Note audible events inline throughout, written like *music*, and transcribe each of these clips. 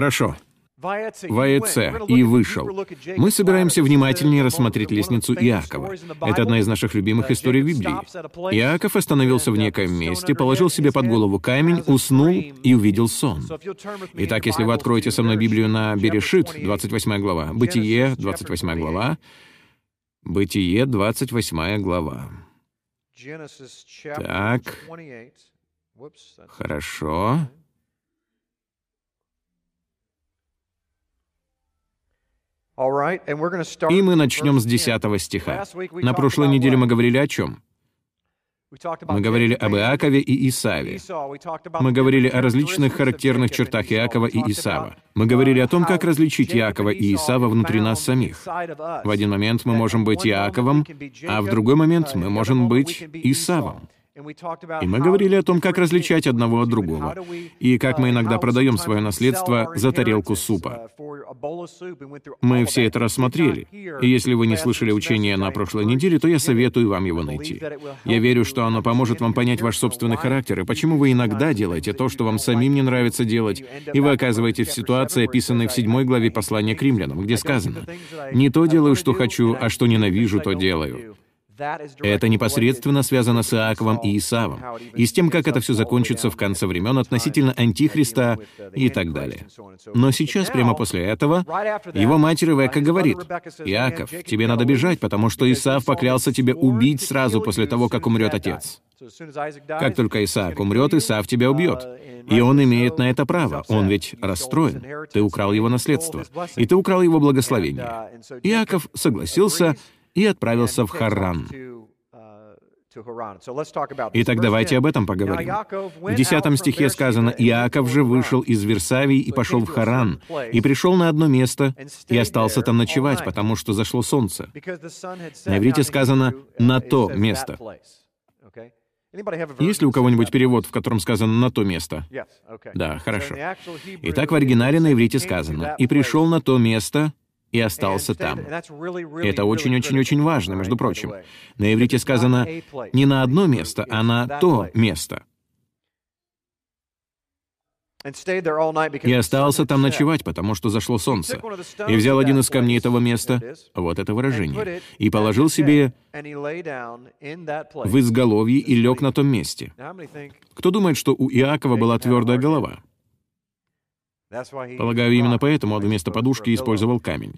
Хорошо. Ваеце и вышел. Мы собираемся внимательнее рассмотреть лестницу Иакова. Это одна из наших любимых историй Библии. Иаков остановился в некоем месте, положил себе под голову камень, уснул и увидел сон. Итак, если вы откроете со мной Библию на Берешит, 28 глава, Бытие, 28 глава, Бытие, 28 глава. Так, хорошо. И мы начнем с 10 стиха. На прошлой неделе мы говорили о чем? Мы говорили об Иакове и Исаве. Мы говорили о различных характерных чертах Иакова и Исава. Мы говорили о том, как различить Иакова и Исава внутри нас самих. В один момент мы можем быть Иаковом, а в другой момент мы можем быть Исавом. И мы говорили о том, как различать одного от другого, и как мы иногда продаем свое наследство за тарелку супа. Мы все это рассмотрели, и если вы не слышали учения на прошлой неделе, то я советую вам его найти. Я верю, что оно поможет вам понять ваш собственный характер и почему вы иногда делаете то, что вам самим не нравится делать, и вы оказываетесь в ситуации, описанной в седьмой главе послания к римлянам, где сказано «Не то делаю, что хочу, а что ненавижу, то делаю». Это непосредственно связано с Иаковом и Исавом, и с тем, как это все закончится в конце времен относительно Антихриста и так далее. Но сейчас, прямо после этого, его мать Ревекка говорит, «Иаков, тебе надо бежать, потому что Исав поклялся тебе убить сразу после того, как умрет отец». Как только Исаак умрет, Исав тебя убьет. И он имеет на это право. Он ведь расстроен. Ты украл его наследство. И ты украл его благословение. Иаков согласился, и отправился в Харран. Итак, давайте об этом поговорим. В 10 стихе сказано, «Иаков же вышел из Версавии и пошел в Харан, и пришел на одно место, и остался там ночевать, потому что зашло солнце». На иврите сказано «на то место». Есть ли у кого-нибудь перевод, в котором сказано «на то место»? Да, хорошо. Итак, в оригинале на иврите сказано «и пришел на то место, и остался там. Это очень-очень-очень важно, между прочим. На иврите сказано не на одно место, а на то место. И остался там ночевать, потому что зашло солнце. И взял один из камней этого места, вот это выражение, и положил себе в изголовье и лег на том месте. Кто думает, что у Иакова была твердая голова? Полагаю, именно поэтому он вместо подушки использовал камень.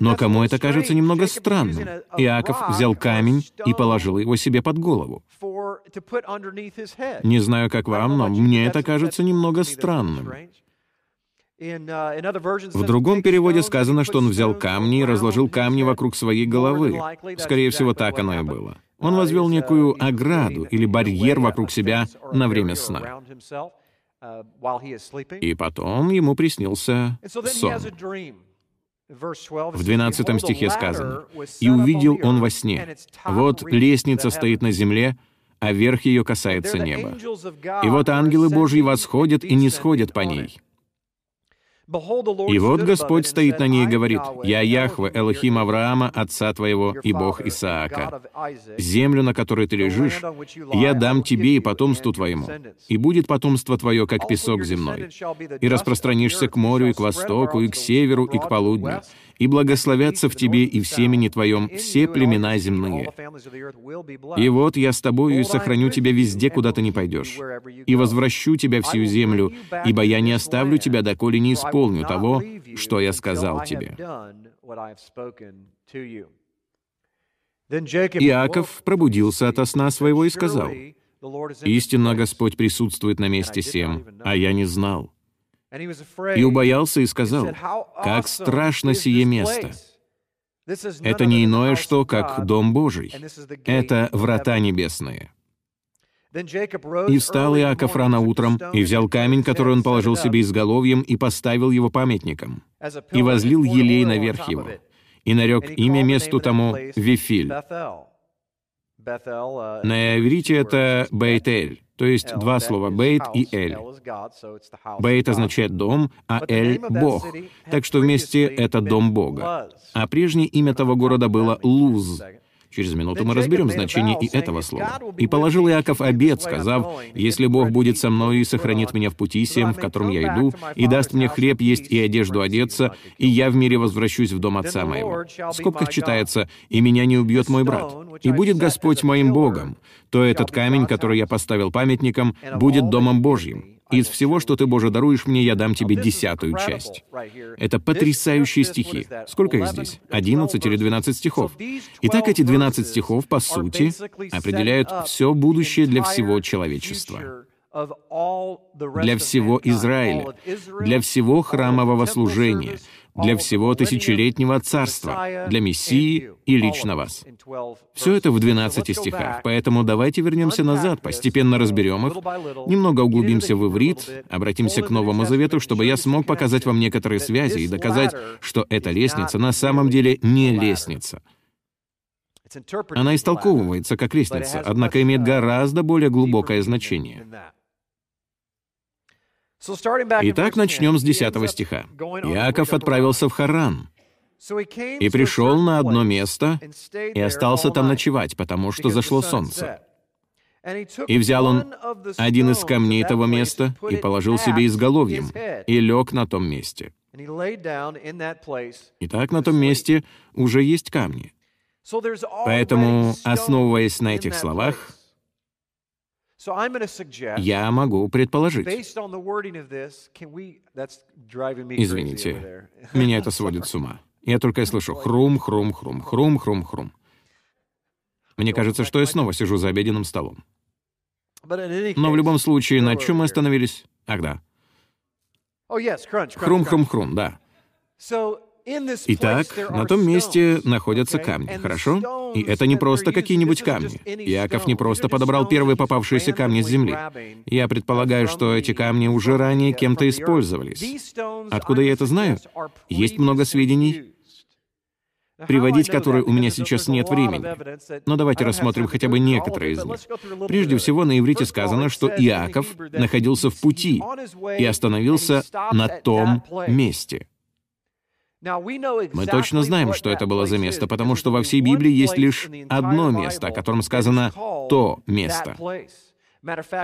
Но кому это кажется немного странным? Иаков взял камень и положил его себе под голову. Не знаю, как вам, но мне это кажется немного странным. В другом переводе сказано, что он взял камни и разложил камни вокруг своей головы. Скорее всего, так оно и было. Он возвел некую ограду или барьер вокруг себя на время сна. И потом ему приснился сон. В 12 стихе сказано, «И увидел он во сне, вот лестница стоит на земле, а верх ее касается неба. И вот ангелы Божьи восходят и не сходят по ней. И вот Господь стоит на ней и говорит, «Я Яхве, Элохим Авраама, отца твоего и Бог Исаака. Землю, на которой ты лежишь, я дам тебе и потомству твоему, и будет потомство твое, как песок земной. И распространишься к морю, и к востоку, и к северу, и к полудню, и благословятся в тебе и в семени твоем все племена земные. И вот я с тобою и сохраню тебя везде, куда ты не пойдешь, и возвращу тебя всю землю, ибо я не оставлю тебя, доколе не исполню того, что я сказал тебе». Иаков пробудился ото сна своего и сказал, «Истинно Господь присутствует на месте сем, а я не знал». И убоялся и сказал, «Как страшно сие место! Это не иное что, как Дом Божий. Это врата небесные». И встал Иаков рано утром, и взял камень, который он положил себе изголовьем, и поставил его памятником, и возлил елей наверх его, и нарек имя месту тому Вифиль. На иврите это Бейтель, то есть два слова «бейт» и «эль». «Бейт» означает «дом», а «эль» — «бог». Так что вместе это «дом Бога». А прежнее имя того города было Луз. Через минуту мы разберем значение и этого слова. «И положил Иаков обед, сказав, «Если Бог будет со мной и сохранит меня в пути сем, в котором я иду, и даст мне хлеб есть и одежду одеться, и я в мире возвращусь в дом отца моего». В скобках читается «И меня не убьет мой брат». «И будет Господь моим Богом, то этот камень, который я поставил памятником, будет домом Божьим». Из всего, что ты, Боже, даруешь мне, я дам тебе десятую часть. Это потрясающие стихи. Сколько их здесь? 11 или 12 стихов. Итак, эти 12 стихов, по сути, определяют все будущее для всего человечества для всего Израиля, для всего храмового служения, для всего тысячелетнего царства, для Мессии и лично вас. Все это в 12 стихах, поэтому давайте вернемся назад, постепенно разберем их, немного углубимся в иврит, обратимся к Новому Завету, чтобы я смог показать вам некоторые связи и доказать, что эта лестница на самом деле не лестница. Она истолковывается как лестница, однако имеет гораздо более глубокое значение. Итак, начнем с 10 стиха. Иаков отправился в Харан и пришел на одно место и остался там ночевать, потому что зашло солнце. И взял он один из камней того места и положил себе изголовьем, и лег на том месте. Итак, на том месте уже есть камни. Поэтому, основываясь на этих словах, я могу предположить. Извините, *laughs* меня это сводит с ума. Я только слышу хрум, хрум, хрум, хрум, хрум, хрум. Мне кажется, что я снова сижу за обеденным столом. Но в любом случае, на чем мы остановились? Ах, да. Хрум-хрум-хрум, да. Итак, на том месте находятся камни, хорошо? И это не просто какие-нибудь камни. Яков не просто подобрал первые попавшиеся камни с земли. Я предполагаю, что эти камни уже ранее кем-то использовались. Откуда я это знаю? Есть много сведений, приводить которые у меня сейчас нет времени. Но давайте рассмотрим хотя бы некоторые из них. Прежде всего, на иврите сказано, что Иаков находился в пути и остановился на том месте. Мы точно знаем, что это было за место, потому что во всей Библии есть лишь одно место, о котором сказано «то место».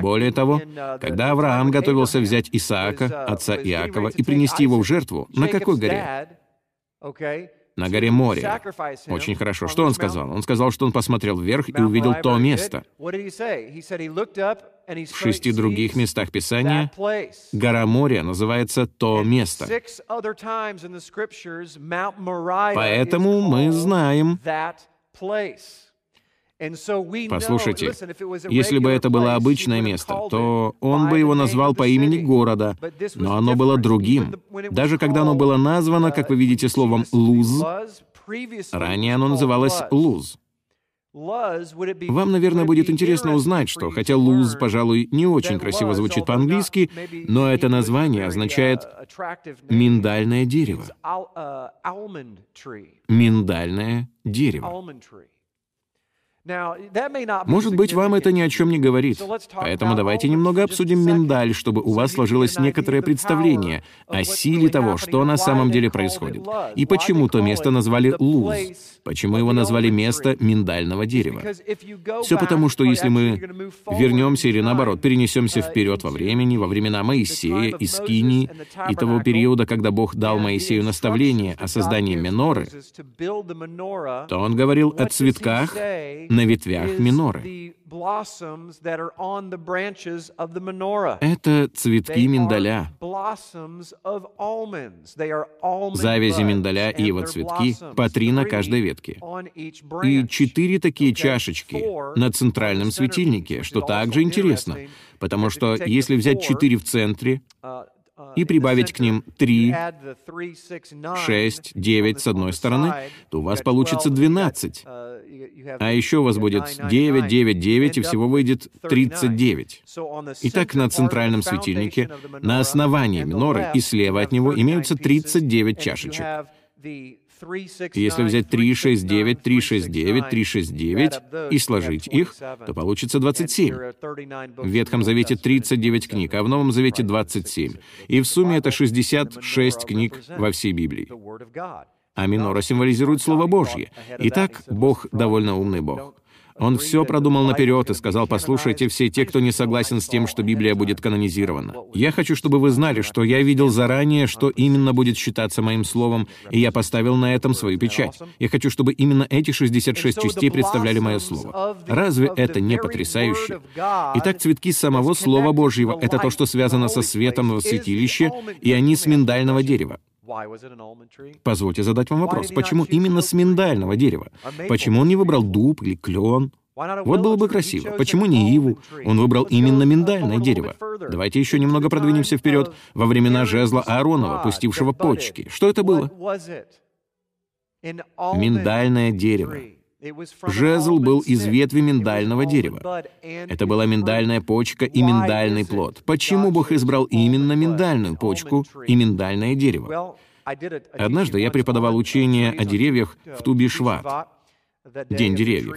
Более того, uh, когда Авраам готовился взять Исаака, uh, отца Иакова, и принести его в жертву, на какой горе? На горе Море. Очень хорошо. Что он сказал? Он сказал, что он посмотрел вверх и увидел то место. В шести других местах Писания гора Мория называется то место. Поэтому мы знаем, Послушайте, если бы это было обычное место, то он бы его назвал по имени города, но оно было другим. Даже когда оно было названо, как вы видите, словом «луз», ранее оно называлось «луз». Вам, наверное, будет интересно узнать, что хотя «луз», пожалуй, не очень красиво звучит по-английски, но это название означает «миндальное дерево». Миндальное дерево. Может быть, вам это ни о чем не говорит. Поэтому давайте немного обсудим миндаль, чтобы у вас сложилось некоторое представление о силе того, что на самом деле происходит. И почему то место назвали Луз. Почему его назвали место миндального дерева? Все потому, что если мы вернемся или наоборот перенесемся uh, вперед во времени, во времена Моисея и Скинии, и того периода, когда Бог дал Моисею наставление о создании Меноры, то он говорил о цветках на ветвях миноры. Это цветки миндаля. Завязи миндаля и его цветки по три на каждой ветке. И четыре такие чашечки на центральном светильнике, что также интересно, потому что если взять четыре в центре, и прибавить к ним 3, 6, 9 с одной стороны, то у вас получится 12. А еще у вас будет 9, 9, 9, и всего выйдет 39. Итак, на центральном светильнике, на основании миноры и слева от него имеются 39 чашечек. Если взять 3, 6, 9, 3, 6, 9, 3, 6, 9 и сложить их, то получится 27. В Ветхом Завете 39 книг, а в Новом Завете 27. И в сумме это 66 книг во всей Библии. а минора символизирует Слово Божье. Итак, Бог довольно умный Бог. Он все продумал наперед и сказал, послушайте, все те, кто не согласен с тем, что Библия будет канонизирована. Я хочу, чтобы вы знали, что я видел заранее, что именно будет считаться моим словом, и я поставил на этом свою печать. Я хочу, чтобы именно эти 66 частей представляли мое слово. Разве это не потрясающе? Итак, цветки самого Слова Божьего — это то, что связано со светом в святилище, и они с миндального дерева. Позвольте задать вам вопрос. Почему именно с миндального дерева? Почему он не выбрал дуб или клен? Вот было бы красиво. Почему не иву? Он выбрал именно миндальное дерево. Давайте еще немного продвинемся вперед. Во времена жезла Ааронова, пустившего почки. Что это было? Миндальное дерево. Жезл был из ветви миндального дерева. Это была миндальная почка и миндальный плод. Почему Бог избрал именно миндальную почку и миндальное дерево? Однажды я преподавал учение о деревьях в Тубишват, День деревьев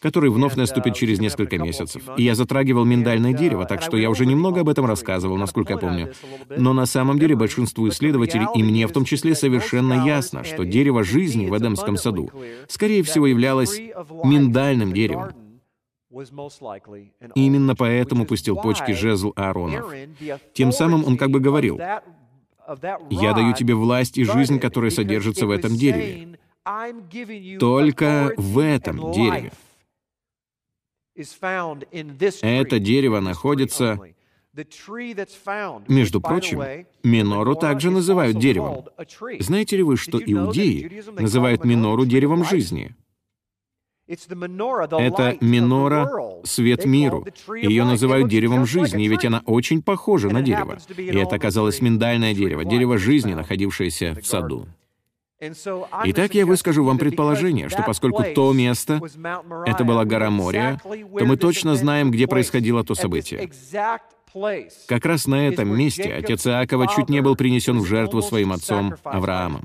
который вновь наступит через несколько месяцев. И я затрагивал миндальное дерево, так что я уже немного об этом рассказывал, насколько я помню. Но на самом деле большинству исследователей, и мне в том числе, совершенно ясно, что дерево жизни в Эдемском саду, скорее всего, являлось миндальным деревом. Именно поэтому пустил почки жезл Ааронов. Тем самым он как бы говорил, «Я даю тебе власть и жизнь, которая содержится в этом дереве. Только в этом дереве. Это дерево находится... Между прочим, минору также называют деревом. Знаете ли вы, что иудеи называют минору деревом жизни? Это минора — свет миру. Ее называют деревом жизни, ведь она очень похожа на дерево. И это оказалось миндальное дерево, дерево жизни, находившееся в саду. Итак, я выскажу вам предположение, что поскольку то место — это была гора Мория, то мы точно знаем, где происходило то событие. Как раз на этом месте отец Иакова чуть не был принесен в жертву своим отцом Авраамом.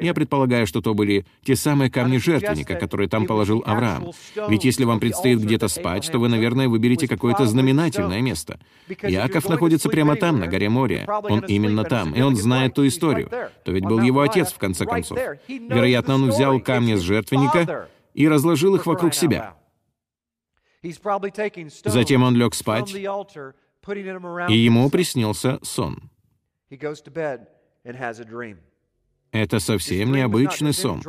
Я предполагаю, что то были те самые камни жертвенника, которые там положил Авраам. Ведь если вам предстоит где-то спать, то вы, наверное, выберете какое-то знаменательное место. Иаков находится прямо там, на горе Мория. Он именно там, и он знает ту историю. То ведь был его отец, в конце концов. Вероятно, он взял камни с жертвенника и разложил их вокруг себя. Затем он лег спать, и ему приснился сон. Это совсем необычный сон.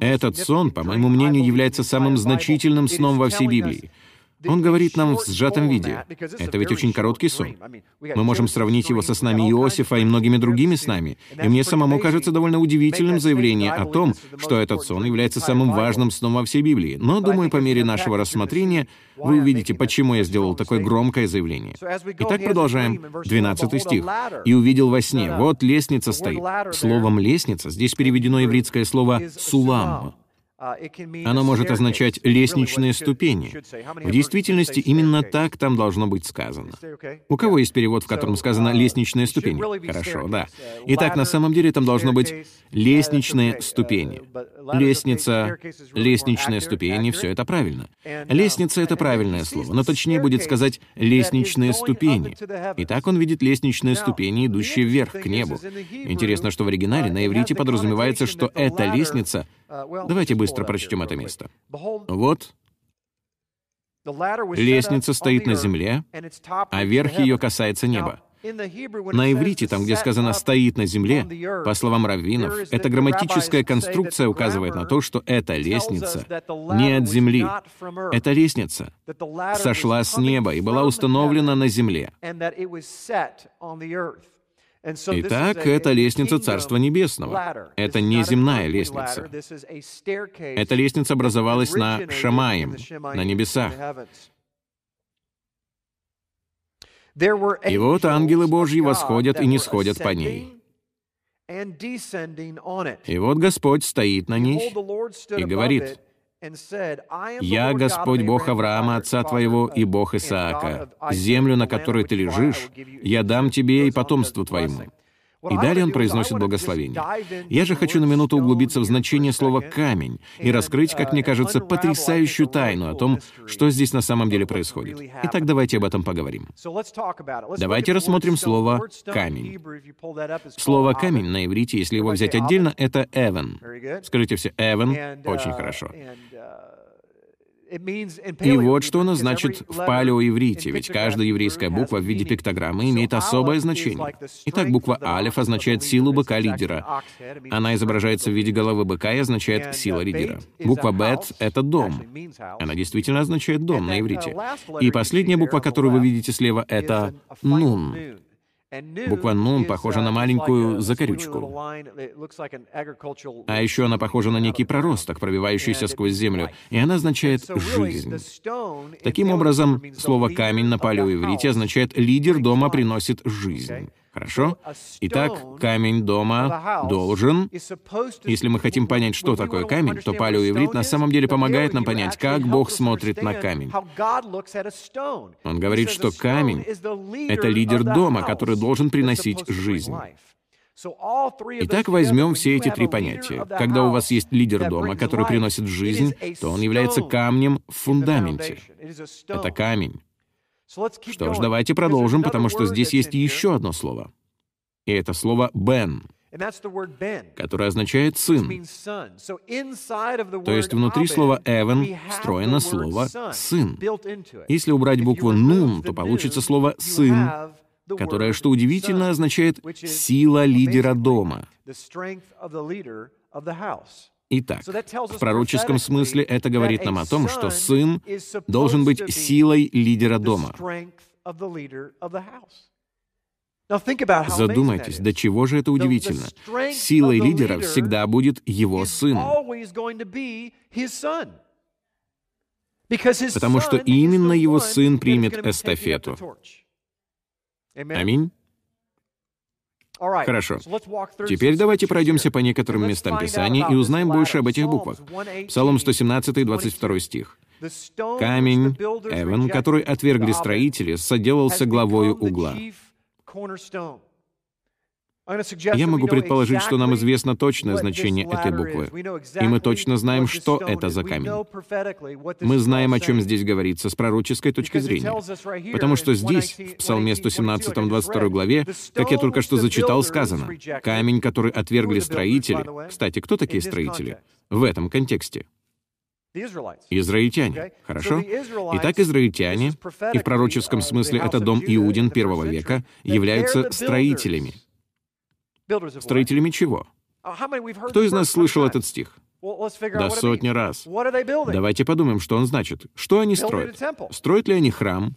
Этот сон, по моему мнению, является самым значительным сном во всей Библии. Он говорит нам в сжатом виде. Это ведь очень короткий сон. Мы можем сравнить его со снами Иосифа и многими другими снами. И мне самому кажется довольно удивительным заявление о том, что этот сон является самым важным сном во всей Библии. Но, думаю, по мере нашего рассмотрения вы увидите, почему я сделал такое громкое заявление. Итак, продолжаем. 12 стих. «И увидел во сне, вот лестница стоит». Словом «лестница» здесь переведено ивритское слово «сулам». Uh, Оно может означать «лестничные ступени». В действительности именно так там должно быть сказано. У кого есть перевод, в котором сказано uh, «лестничные ступени»? Хорошо, да. Uh, Итак, на самом деле там должно быть «лестничные ступени». Лестница, лестничные ступени — все это правильно. Лестница — это правильное слово, но точнее будет сказать «лестничные ступени». Итак, он видит лестничные ступени, идущие вверх, к небу. Интересно, что в оригинале на иврите подразумевается, что эта лестница — Давайте быстро прочтем это место. Вот лестница стоит на земле, а верх ее касается неба. На иврите, там, где сказано «стоит на земле», по словам раввинов, эта грамматическая конструкция указывает на то, что эта лестница не от земли. Эта лестница сошла с неба и была установлена на земле. Итак, это лестница Царства Небесного. Это не земная лестница. Эта лестница образовалась на Шамаем, на небесах. И вот ангелы Божьи восходят и не сходят по ней. И вот Господь стоит на ней и говорит, «Я Господь Бог Авраама, отца твоего, и Бог Исаака. Землю, на которой ты лежишь, я дам тебе и потомству твоему». И далее он произносит благословение. Я же хочу на минуту углубиться в значение слова «камень» и раскрыть, как мне кажется, потрясающую тайну о том, что здесь на самом деле происходит. Итак, давайте об этом поговорим. Давайте рассмотрим слово «камень». Слово «камень» на иврите, если его взять отдельно, это «эвен». Скажите все «эвен» — очень хорошо. И вот что оно значит в палеоиврите, ведь каждая еврейская буква в виде пиктограммы имеет особое значение. Итак, буква «алеф» означает силу быка-лидера. Она изображается в виде головы быка и означает «сила лидера». Буква «бет» — это «дом». Она действительно означает «дом» на иврите. И последняя буква, которую вы видите слева, это «нун». Буква «нун» похожа на маленькую закорючку. А еще она похожа на некий проросток, пробивающийся сквозь землю, и она означает «жизнь». Таким образом, слово «камень» на палеоиврите означает «лидер дома приносит жизнь». Хорошо? Итак, камень дома должен... Если мы хотим понять, что такое камень, то палеоиврит на самом деле помогает нам понять, как Бог смотрит на камень. Он говорит, что камень — это лидер дома, который должен приносить жизнь. Итак, возьмем все эти три понятия. Когда у вас есть лидер дома, который приносит жизнь, то он является камнем в фундаменте. Это камень. Что ж, давайте продолжим, потому что здесь есть еще одно слово. И это слово «бен», которое означает «сын». То есть внутри слова «эвен» встроено слово «сын». Если убрать букву «нун», то получится слово «сын», которое, что удивительно, означает «сила лидера дома». Итак, в пророческом смысле это говорит нам о том, что сын должен быть силой лидера дома. Задумайтесь, до чего же это удивительно. Силой лидера всегда будет его сын. Потому что именно его сын примет эстафету. Аминь. Хорошо. Теперь давайте пройдемся по некоторым местам Писания и узнаем больше об этих буквах. Псалом 117, 22 стих. «Камень, Эван, который отвергли строители, соделался главою угла». Я могу предположить, что нам известно точное значение этой буквы, и мы точно знаем, что это за камень. Мы знаем, о чем здесь говорится с пророческой точки зрения, потому что здесь, в Псалме 117, 22 главе, как я только что зачитал, сказано, «Камень, который отвергли строители». Кстати, кто такие строители? В этом контексте. Израильтяне. Хорошо? Итак, израильтяне, и в пророческом смысле это дом Иудин первого века, являются строителями. Строителями чего? Uh, Кто из нас слышал этот стих? Да сотни раз. Давайте подумаем, что он значит. Что они строят? Строят ли они храм?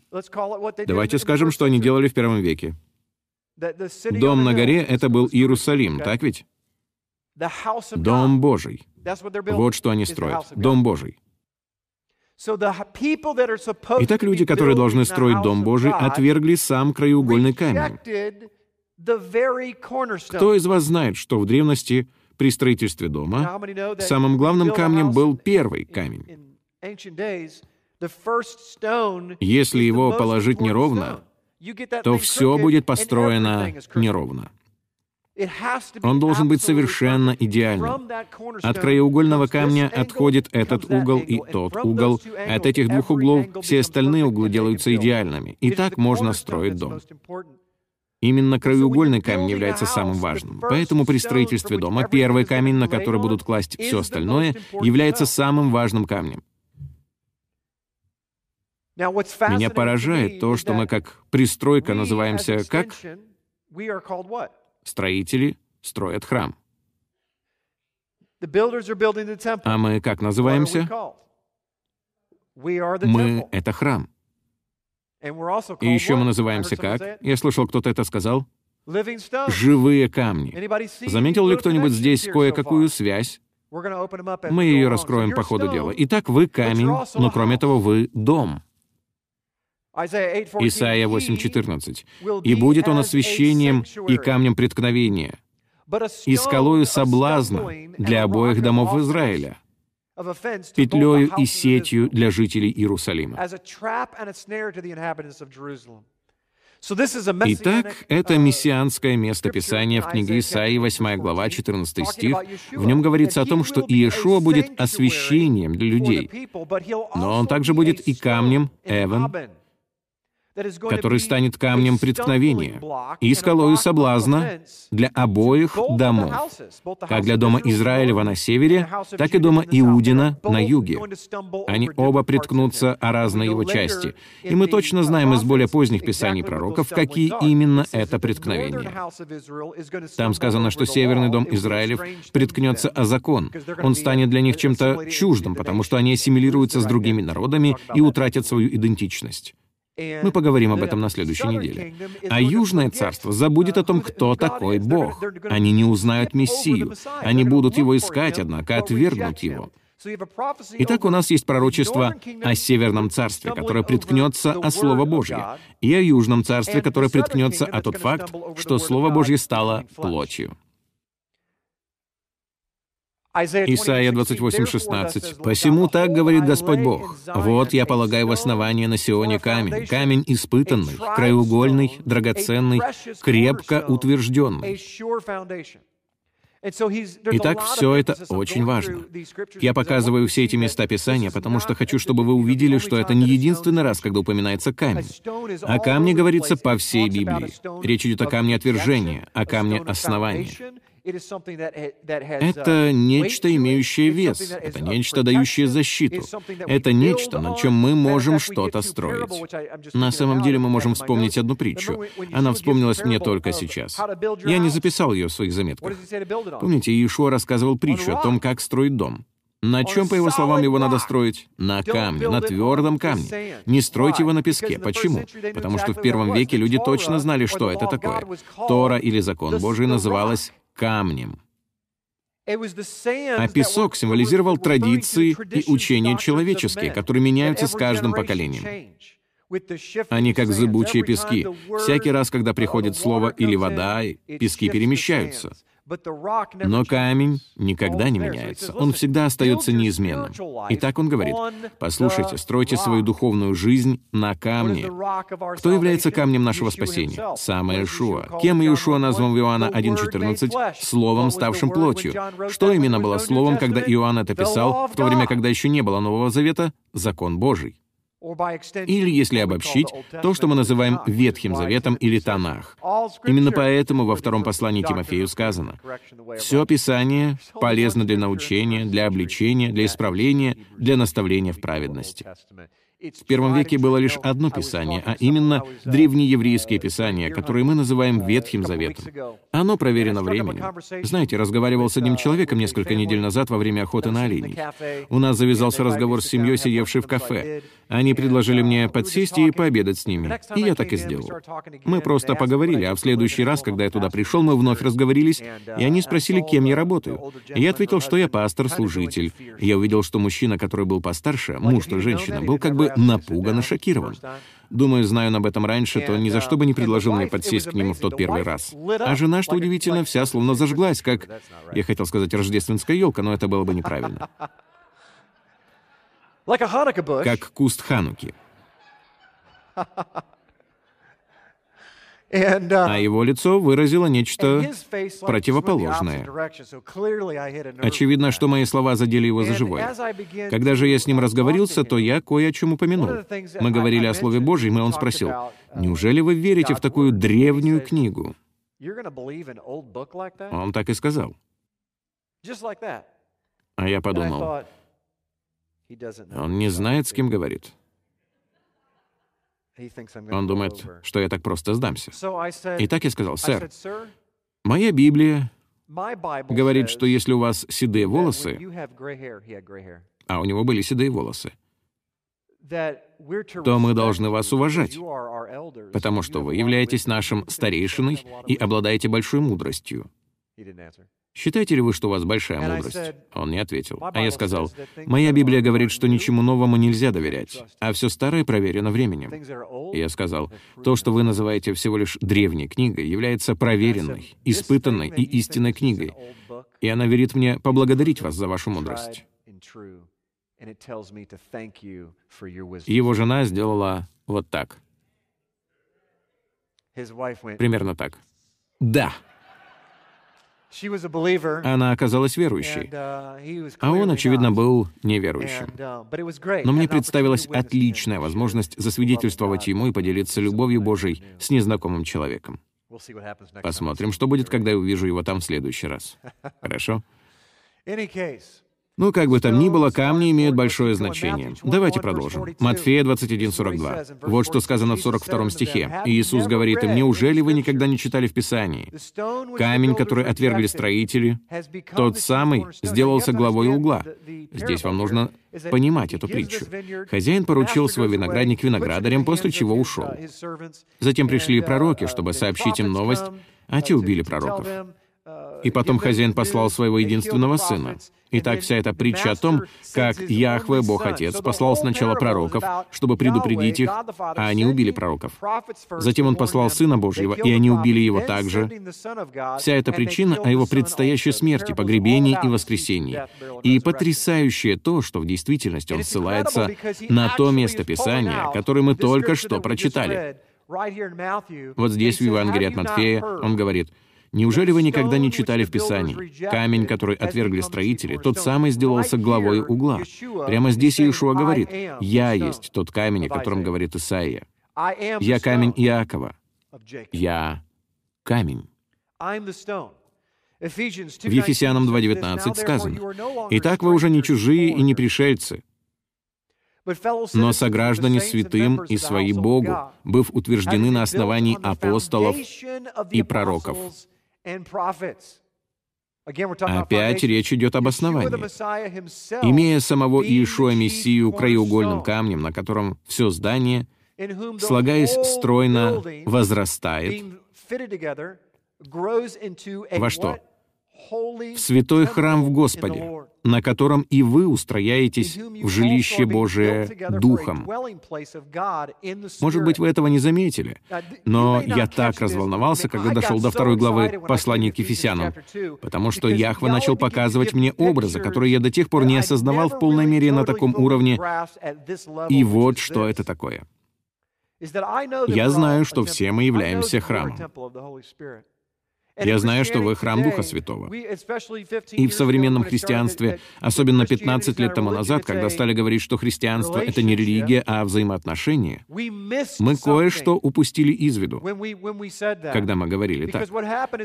Давайте скажем, что они делали в первом веке. Дом на горе — это был Иерусалим, так ведь? Дом Божий. Вот что они строят. Дом Божий. Итак, люди, которые должны строить Дом Божий, отвергли сам краеугольный камень. Кто из вас знает, что в древности при строительстве дома самым главным камнем был первый камень? Если его положить неровно, то все будет построено неровно. Он должен быть совершенно идеальным. От краеугольного камня отходит этот угол и тот угол. От этих двух углов все остальные углы делаются идеальными. И так можно строить дом. Именно краеугольный камень является самым важным. Поэтому при строительстве дома первый камень, на который будут класть все остальное, является самым важным камнем. Меня поражает то, что мы как пристройка называемся как? Строители строят храм. А мы как называемся? Мы — это храм. И еще мы называемся как? Я слышал, кто-то это сказал. Живые камни. Заметил ли кто-нибудь здесь кое-какую связь? Мы ее раскроем по ходу дела. Итак, вы камень, но кроме того, вы дом. Исайя 8.14. «И будет он освящением и камнем преткновения, и скалою соблазна для обоих домов Израиля» петлею и сетью для жителей Иерусалима. Итак, это мессианское местописание в книге Исаии, 8 глава, 14 стих. В нем говорится о том, что Иешуа будет освящением для людей, но он также будет и камнем, Эван, который станет камнем преткновения и скалою соблазна для обоих домов, как для дома Израилева на севере, так и дома Иудина на юге. Они оба приткнутся о разные его части, и мы точно знаем из более поздних писаний пророков, какие именно это преткновения. Там сказано, что северный дом Израилев приткнется о закон. Он станет для них чем-то чуждым, потому что они ассимилируются с другими народами и утратят свою идентичность. Мы поговорим об этом на следующей неделе. А Южное царство забудет о том, кто такой Бог. Они не узнают Мессию. Они будут его искать, однако отвергнут его. Итак, у нас есть пророчество о Северном Царстве, которое приткнется о Слово Божье, и о Южном Царстве, которое приткнется о тот факт, что Слово Божье стало плотью. Исайя 28:16. «Посему так говорит Господь Бог, вот я полагаю в основание на Сионе камень, камень испытанный, краеугольный, драгоценный, крепко утвержденный». Итак, все это очень важно. Я показываю все эти места Писания, потому что хочу, чтобы вы увидели, что это не единственный раз, когда упоминается камень. О камне говорится по всей Библии. Речь идет о камне отвержения, о камне основания. Это нечто, имеющее вес, это нечто, дающее защиту, это нечто, на чем мы можем что-то строить. На самом деле мы можем вспомнить одну притчу. Она вспомнилась мне только сейчас. Я не записал ее в своих заметках. Помните, Иешуа рассказывал притчу о том, как строить дом. На чем, по его словам, его надо строить? На камне, на твердом камне. Не стройте его на песке. Почему? Потому что в первом веке люди точно знали, что это такое. Тора или закон Божий называлось камнем. А песок символизировал традиции и учения человеческие, которые меняются с каждым поколением. Они как зыбучие пески. Всякий раз, когда приходит слово или вода, пески перемещаются. Но камень никогда не меняется. Он всегда остается неизменным. И так он говорит, «Послушайте, стройте свою духовную жизнь на камне». Кто является камнем нашего спасения? Сам Иешуа. Кем Иешуа назван в Иоанна 1.14? Словом, ставшим плотью. Что именно было словом, когда Иоанн это писал, в то время, когда еще не было Нового Завета? Закон Божий. Или, если обобщить, то, что мы называем Ветхим Заветом или Танах. Именно поэтому во втором послании Тимофею сказано, «Все Писание полезно для научения, для обличения, для исправления, для наставления в праведности». В первом веке было лишь одно писание, а именно древнееврейские писания, которые мы называем Ветхим Заветом. Оно проверено временем. Знаете, разговаривал с одним человеком несколько недель назад во время охоты на оленей. У нас завязался разговор с семьей, сидевшей в кафе. Они предложили мне подсесть и пообедать с ними. И я так и сделал. Мы просто поговорили, а в следующий раз, когда я туда пришел, мы вновь разговорились, и они спросили, кем я работаю. Я ответил, что я пастор-служитель. Я увидел, что мужчина, который был постарше, муж-то женщина, был как бы напуган и шокирован. Думаю, знаю он об этом раньше, то ни за что бы не предложил мне подсесть к нему в тот первый раз. А жена, что удивительно, вся словно зажглась, как, я хотел сказать, рождественская елка, но это было бы неправильно. Как куст Хануки. Uh, а его лицо выразило нечто противоположное. Очевидно, что мои слова задели его за живое. Когда же я с ним разговорился, то я кое о чем упомянул. Мы говорили о Слове Божьем, и он спросил, uh, «Неужели вы верите в такую древнюю книгу?» Он так и сказал. А я подумал, он не знает, с кем говорит. Он думает, что я так просто сдамся. И так я сказал, сэр, моя Библия говорит, что если у вас седые волосы, а у него были седые волосы, то мы должны вас уважать, потому что вы являетесь нашим старейшиной и обладаете большой мудростью. Считаете ли вы, что у вас большая мудрость? Он не ответил. А я сказал, моя Библия говорит, что ничему новому нельзя доверять, а все старое проверено временем. И я сказал, то, что вы называете всего лишь древней книгой, является проверенной, испытанной и истинной книгой. И она верит мне поблагодарить вас за вашу мудрость. Его жена сделала вот так. Примерно так. Да. Она оказалась верующей, uh, а он, очевидно, был неверующим. uh, Но мне представилась отличная возможность засвидетельствовать ему и поделиться любовью Божией с незнакомым человеком. Посмотрим, что будет, когда я увижу его там в следующий раз. *laughs* Хорошо? Ну, как бы там ни было, камни имеют большое значение. Давайте продолжим. Матфея 21:42. Вот что сказано в 42 стихе. Иисус говорит им, «Неужели вы никогда не читали в Писании? Камень, который отвергли строители, тот самый сделался главой угла». Здесь вам нужно понимать эту притчу. Хозяин поручил свой виноградник виноградарям, после чего ушел. Затем пришли пророки, чтобы сообщить им новость, а те убили пророков. И потом хозяин послал своего единственного сына. Итак, вся эта притча о том, как Яхве, Бог Отец, послал сначала пророков, чтобы предупредить их, а они убили пророков. Затем Он послал Сына Божьего, и они убили Его также. Вся эта причина о Его предстоящей смерти, погребении и воскресении. И потрясающее то, что в действительности Он ссылается на то место Писания, которое мы только что прочитали. Вот здесь, в Евангелии от Матфея, Он говорит — Неужели вы никогда не читали в Писании? Камень, который отвергли строители, тот самый сделался главой угла. Прямо здесь Иешуа говорит, «Я есть тот камень, о котором говорит Исаия. Я камень Иакова. Я камень». В Ефесянам 2.19 сказано, «Итак, вы уже не чужие и не пришельцы, но сограждане святым и свои Богу, быв утверждены на основании апостолов и пророков». Опять речь идет об основании. Имея самого Иешуа Мессию краеугольным камнем, на котором все здание, слагаясь стройно, возрастает во что? в святой храм в Господе, на котором и вы устрояетесь в жилище Божие Духом. Может быть, вы этого не заметили, но я так разволновался, когда дошел до второй главы послания к Ефесянам, потому что Яхва начал показывать мне образы, которые я до тех пор не осознавал в полной мере на таком уровне. И вот что это такое. Я знаю, что все мы являемся храмом. Я знаю, что вы храм Духа Святого. И в современном христианстве, особенно 15 лет тому назад, когда стали говорить, что христианство — это не религия, а взаимоотношения, мы кое-что упустили из виду, когда мы говорили так.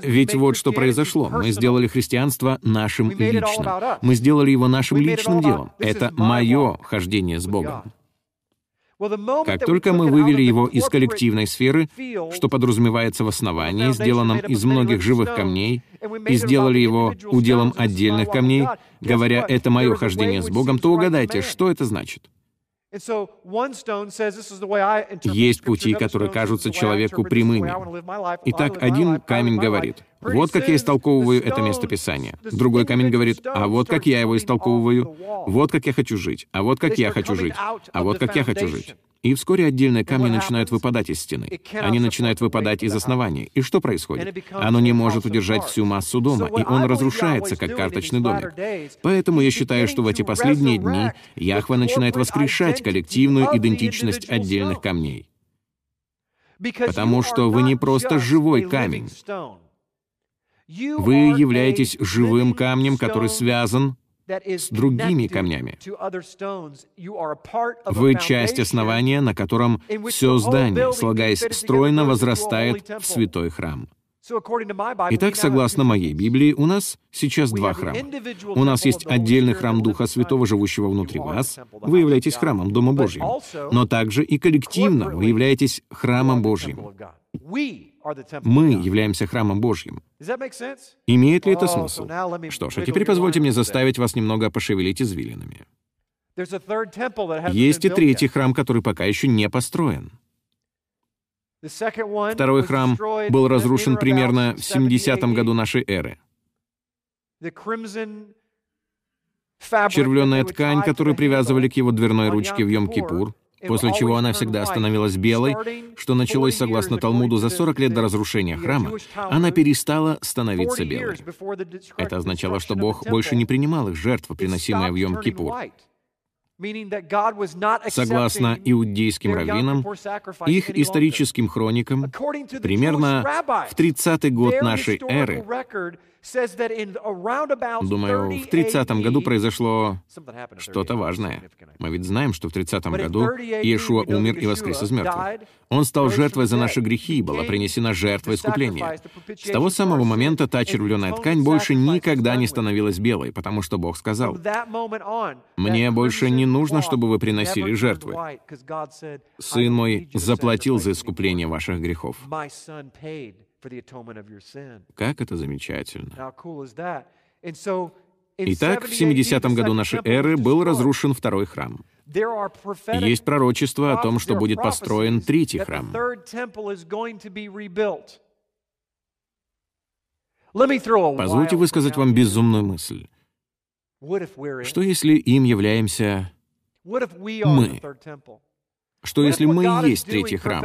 Ведь вот что произошло. Мы сделали христианство нашим личным. Мы сделали его нашим личным делом. Это мое хождение с Богом. Как только мы вывели его из коллективной сферы, что подразумевается в основании, сделанном из многих живых камней, и сделали его уделом отдельных камней, говоря «это мое хождение с Богом», то угадайте, что это значит? Есть пути, которые кажутся человеку прямыми. Итак, один камень говорит, вот как я истолковываю это место Писания. Другой камень говорит, а вот как я его истолковываю, вот как я хочу жить, а вот как я хочу жить, а вот как я хочу жить. И вскоре отдельные камни начинают выпадать из стены. Они начинают выпадать из основания. И что происходит? Оно не может удержать всю массу дома, и он разрушается, как карточный домик. Поэтому я считаю, что в эти последние дни Яхва начинает воскрешать коллективную идентичность отдельных камней. Потому что вы не просто живой камень. Вы являетесь живым камнем, который связан с другими камнями. Вы часть основания, на котором все здание, слагаясь стройно, возрастает в святой храм. Итак, согласно моей Библии, у нас сейчас два храма. У нас есть отдельный храм Духа Святого, живущего внутри вас. Вы являетесь храмом Дома Божьим. Но также и коллективно вы являетесь храмом Божьим. Мы являемся храмом Божьим. Имеет ли это Oh, смысл? Что ж, а теперь позвольте мне заставить вас немного пошевелить извилинами. Есть и третий храм, который пока еще не построен. Второй храм был разрушен примерно в 70 году нашей эры. Червленая ткань, которую привязывали к его дверной ручке в Йом-Кипур, после чего она всегда становилась белой, что началось согласно Талмуду за 40 лет до разрушения храма, она перестала становиться белой. Это означало, что Бог больше не принимал их жертвы, приносимые в Йом-Кипур. Согласно иудейским раввинам, их историческим хроникам, примерно в 30-й год нашей эры, Думаю, в 30-м году произошло что-то важное. Мы ведь знаем, что в 30-м году Иешуа умер и воскрес из мертвых. Он стал жертвой за наши грехи, и была принесена жертва искупления. С того самого момента та червленая ткань больше никогда не становилась белой, потому что Бог сказал, «Мне больше не нужно, чтобы вы приносили жертвы. Сын мой заплатил за искупление ваших грехов». Как это замечательно. Итак, в 70-м году нашей эры был разрушен второй храм. Есть пророчество о том, что будет построен третий храм. Позвольте высказать вам безумную мысль. Что если им являемся мы? Что если мы и есть третий храм?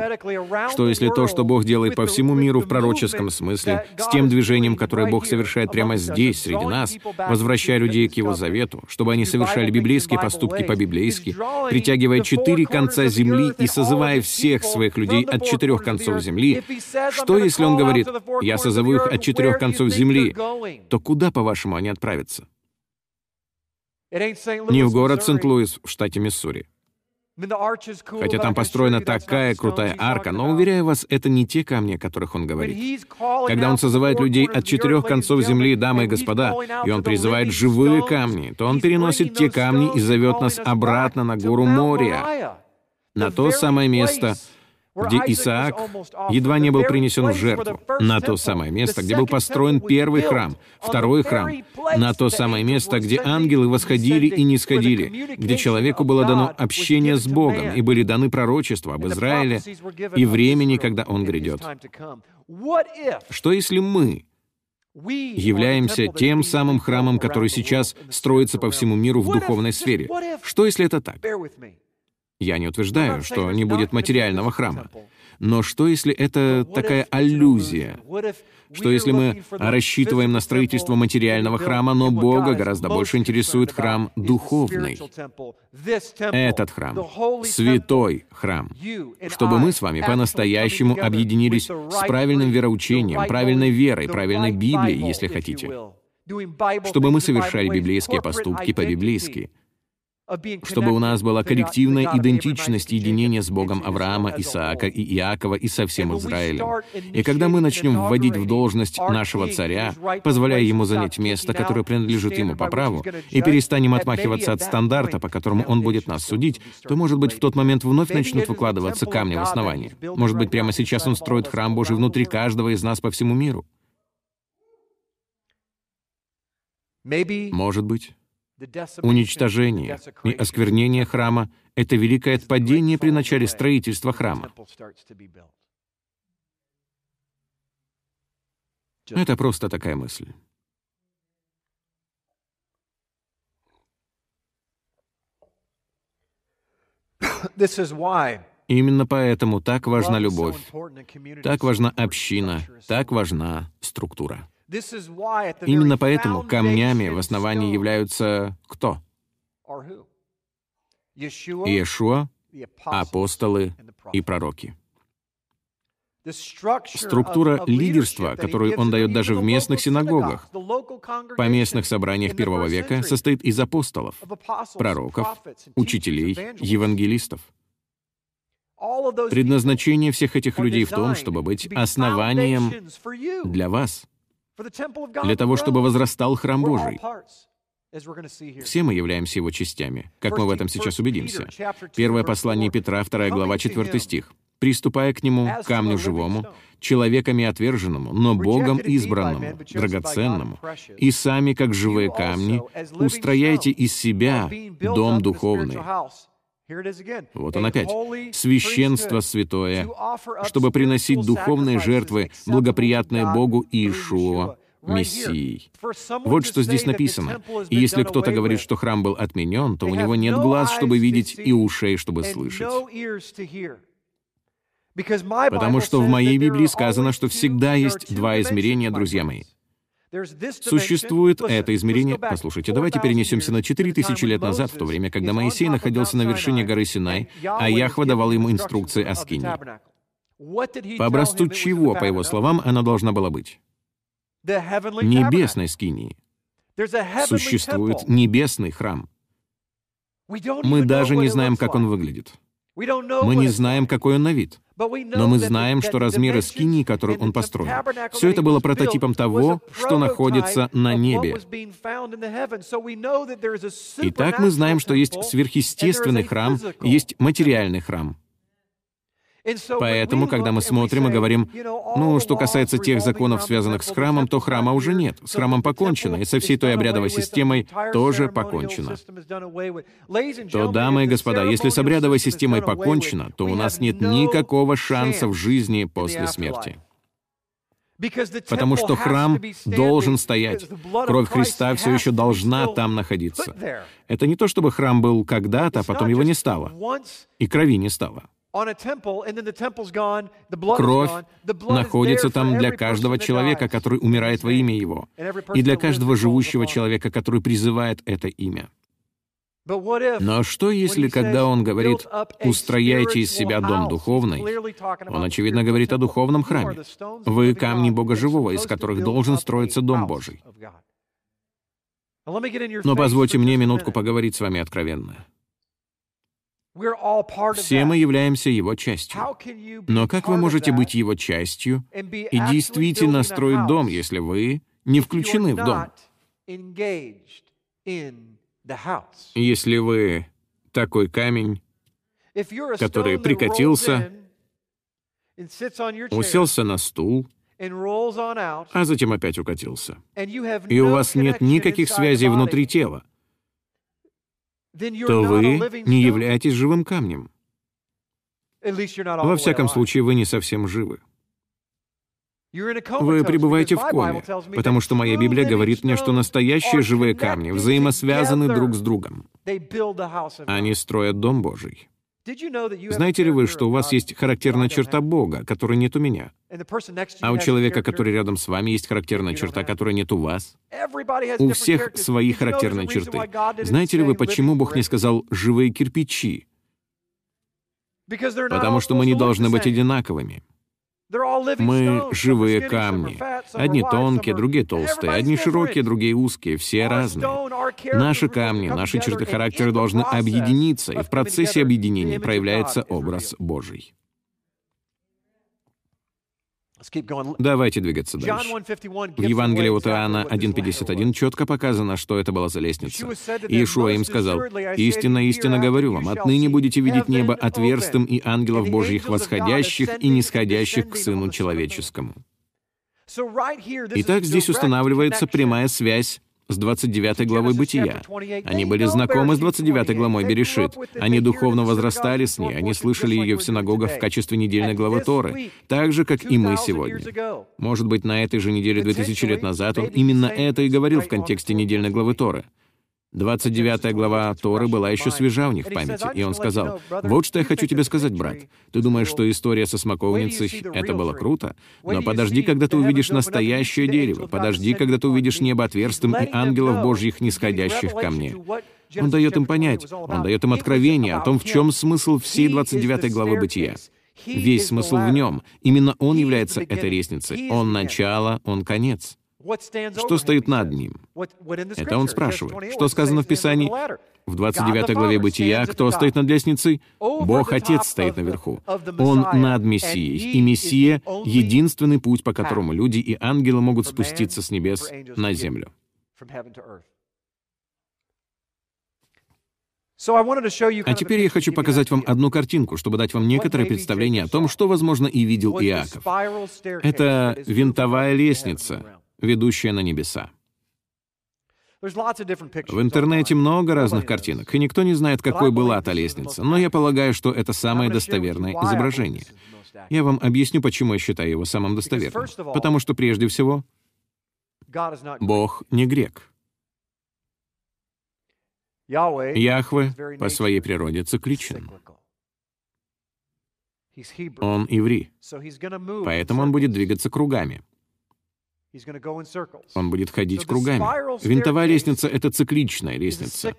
Что если то, что Бог делает по всему миру в пророческом смысле, с тем движением, которое Бог совершает прямо здесь, среди нас, возвращая людей к Его завету, чтобы они совершали библейские поступки по-библейски, притягивая четыре конца земли и созывая всех своих людей от четырех концов земли, что если Он говорит, «Я созову их от четырех концов земли», то куда, по-вашему, они отправятся? Не в город Сент-Луис в штате Миссури, Хотя там построена такая крутая арка, но, уверяю вас, это не те камни, о которых он говорит. Когда он созывает людей от четырех концов земли, дамы и господа, и он призывает живые камни, то он переносит те камни и зовет нас обратно на гору Мория, на то самое место, где Исаак едва не был принесен в жертву, на то самое место, где был построен первый храм, второй храм, на то самое место, где ангелы восходили и не сходили, где человеку было дано общение с Богом и были даны пророчества об Израиле и времени, когда он грядет. Что если мы являемся тем самым храмом, который сейчас строится по всему миру в духовной сфере? Что если это так? Я не утверждаю, что не будет материального храма. Но что, если это такая аллюзия? Что если мы рассчитываем на строительство материального храма, но Бога гораздо больше интересует храм духовный? Этот храм, святой храм, чтобы мы с вами по-настоящему объединились с правильным вероучением, правильной верой, правильной Библией, если хотите, чтобы мы совершали библейские поступки по-библейски, чтобы у нас была коллективная идентичность единения с Богом Авраама, Исаака и Иакова и со всем Израилем. И когда мы начнем вводить в должность нашего царя, позволяя ему занять место, которое принадлежит ему по праву, и перестанем отмахиваться от стандарта, по которому он будет нас судить, то, может быть, в тот момент вновь начнут выкладываться камни в основании. Может быть, прямо сейчас он строит храм Божий внутри каждого из нас по всему миру. Может быть. Уничтожение и осквернение храма — это великое отпадение при начале строительства храма. Это просто такая мысль. Именно поэтому так важна любовь, так важна община, так важна структура. Именно поэтому камнями в основании являются кто? Иешуа, апостолы и пророки. Структура лидерства, которую он дает даже в местных синагогах, по местных собраниях первого века, состоит из апостолов, пророков, учителей, евангелистов. Предназначение всех этих людей в том, чтобы быть основанием для вас — для того, чтобы возрастал храм Божий. Все мы являемся его частями, как мы в этом сейчас убедимся. Первое послание Петра, 2 глава, 4 стих. «Приступая к нему, камню живому, человеками отверженному, но Богом избранному, драгоценному, и сами, как живые камни, устрояйте из себя дом духовный, вот он опять. Священство святое, чтобы приносить духовные жертвы, благоприятные Богу Иешуа, Мессией. Вот что здесь написано. И если кто-то говорит, что храм был отменен, то у него нет глаз, чтобы видеть, и ушей, чтобы слышать. Потому что в моей Библии сказано, что всегда есть два измерения, друзья мои. Существует это измерение. Послушайте, давайте перенесемся на 4000 лет назад, в то время, когда Моисей находился на вершине горы Синай, а Яхва давал ему инструкции о скине. По образцу чего, по его словам, она должна была быть? Небесной скинии. Существует небесный храм. Мы даже не знаем, как он выглядит. Мы не знаем, какой он на вид. Но мы знаем, что размеры скинии, которую он построил, все это было прототипом того, что находится на небе. Итак, мы знаем, что есть сверхъестественный храм, есть материальный храм. Поэтому, когда мы смотрим и говорим, ну, что касается тех законов, связанных с храмом, то храма уже нет. С храмом покончено, и со всей той обрядовой системой тоже покончено. То, дамы и господа, если с обрядовой системой покончено, то у нас нет никакого шанса в жизни после смерти. Потому что храм должен стоять. Кровь Христа все еще должна там находиться. Это не то, чтобы храм был когда-то, а потом его не стало. И крови не стало. Кровь находится там для каждого человека, который умирает во имя Его, и для каждого живущего человека, который призывает это имя. Но что если, когда он говорит «устрояйте из себя дом духовный», он, очевидно, говорит о духовном храме. Вы камни Бога Живого, из которых должен строиться Дом Божий. Но позвольте мне минутку поговорить с вами откровенно. Все мы являемся его частью. Но как вы можете быть его частью и действительно строить дом, если вы не включены в дом? Если вы такой камень, который прикатился, уселся на стул, а затем опять укатился, и у вас нет никаких связей внутри тела, то вы не являетесь живым камнем. Во всяком случае, вы не совсем живы. Вы пребываете в коме, потому что моя Библия говорит мне, что настоящие живые камни взаимосвязаны друг с другом. Они строят Дом Божий. Знаете ли вы, что у вас есть характерная черта Бога, которой нет у меня? А у человека, который рядом с вами, есть характерная черта, которой нет у вас? У всех свои характерные черты. Знаете ли вы, почему Бог не сказал «живые кирпичи»? Потому что мы не должны быть одинаковыми. Мы живые камни. Одни тонкие, другие толстые, одни широкие, другие узкие, все разные. Наши камни, наши черты характера должны объединиться, и в процессе объединения проявляется образ Божий. Давайте двигаться дальше. В Евангелии от Иоанна 1.51 четко показано, что это была за лестница. Иешуа им сказал, «Истинно, истинно говорю вам, отныне будете видеть небо отверстым и ангелов Божьих восходящих и нисходящих к Сыну Человеческому». Итак, здесь устанавливается прямая связь с 29 главой Бытия. Они были знакомы с 29 главой Берешит. Они духовно возрастали с ней, они слышали ее в синагогах в качестве недельной главы Торы, так же, как и мы сегодня. Может быть, на этой же неделе 2000 лет назад он именно это и говорил в контексте недельной главы Торы. 29 глава Торы была еще свежа у них в памяти, и он сказал, «Вот что я хочу тебе сказать, брат. Ты думаешь, что история со смоковницей — это было круто? Но подожди, когда ты увидишь настоящее дерево, подожди, когда ты увидишь небо отверстым и ангелов Божьих, нисходящих ко мне». Он дает им понять, он дает им откровение о том, в чем смысл всей 29 главы Бытия. Весь смысл в нем. Именно он является этой лестницей. Он начало, он конец. Что стоит над ним? Это он спрашивает. Что сказано в Писании? В 29 главе Бытия, кто стоит над лестницей? Бог Отец стоит наверху. Он над Мессией. И Мессия — единственный путь, по которому люди и ангелы могут спуститься с небес на землю. А теперь я хочу показать вам одну картинку, чтобы дать вам некоторое представление о том, что, возможно, и видел Иаков. Это винтовая лестница, ведущая на небеса. В интернете много разных картинок, и никто не знает, какой была та лестница, но я полагаю, что это самое достоверное изображение. Я вам объясню, почему я считаю его самым достоверным. Потому что, прежде всего, Бог не грек. Яхве по своей природе цикличен. Он иври, поэтому он будет двигаться кругами. Он будет ходить кругами. Винтовая лестница — это цикличная лестница.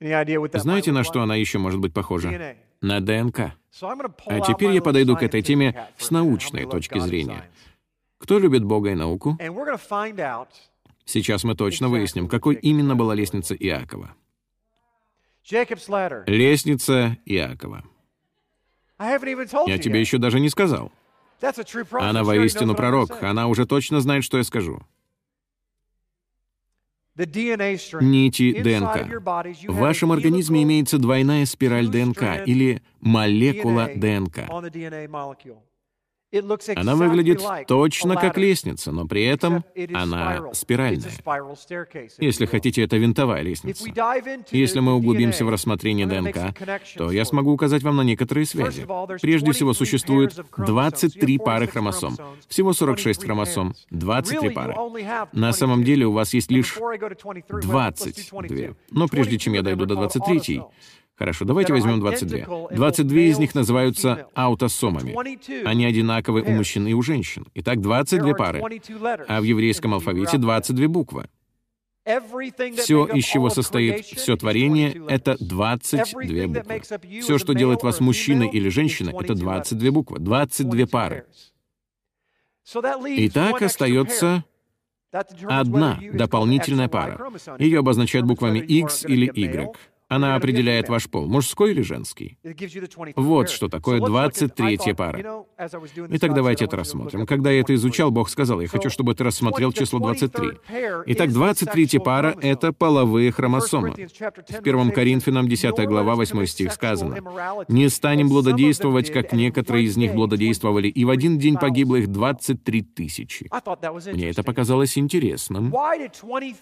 Знаете, на что она еще может быть похожа? На ДНК. А теперь я подойду к этой теме с научной точки зрения. Кто любит Бога и науку? Сейчас мы точно выясним, какой именно была лестница Иакова. Лестница Иакова. Я тебе еще даже не сказал. Она воистину пророк, она уже точно знает, что я скажу. Нити ДНК. В вашем организме имеется двойная спираль ДНК или молекула ДНК. Она выглядит точно как лестница, но при этом она спиральная. Если хотите, это винтовая лестница. Если мы углубимся в рассмотрение ДНК, то я смогу указать вам на некоторые связи. Прежде всего, существует 23 пары хромосом. Всего 46 хромосом, 23 пары. На самом деле у вас есть лишь 22. Но прежде чем я дойду до 23, Хорошо, давайте возьмем 22. 22 из них называются аутосомами. Они одинаковы у мужчин и у женщин. Итак, 22 пары. А в еврейском алфавите 22 буквы. Все, из чего состоит все творение, это 22 буквы. Все, что делает вас мужчиной или женщиной, это 22 буквы, 22 пары. Итак, остается одна дополнительная пара. Ее обозначают буквами X или Y. Она определяет ваш пол, мужской или женский. Вот что такое 23-я пара. Итак, давайте это рассмотрим. Когда я это изучал, Бог сказал, я хочу, чтобы ты рассмотрел число 23. Итак, 23-я пара — это половые хромосомы. В 1 Коринфянам 10 глава 8 стих сказано, «Не станем блудодействовать, как некоторые из них блудодействовали, и в один день погибло их 23 тысячи». Мне это показалось интересным.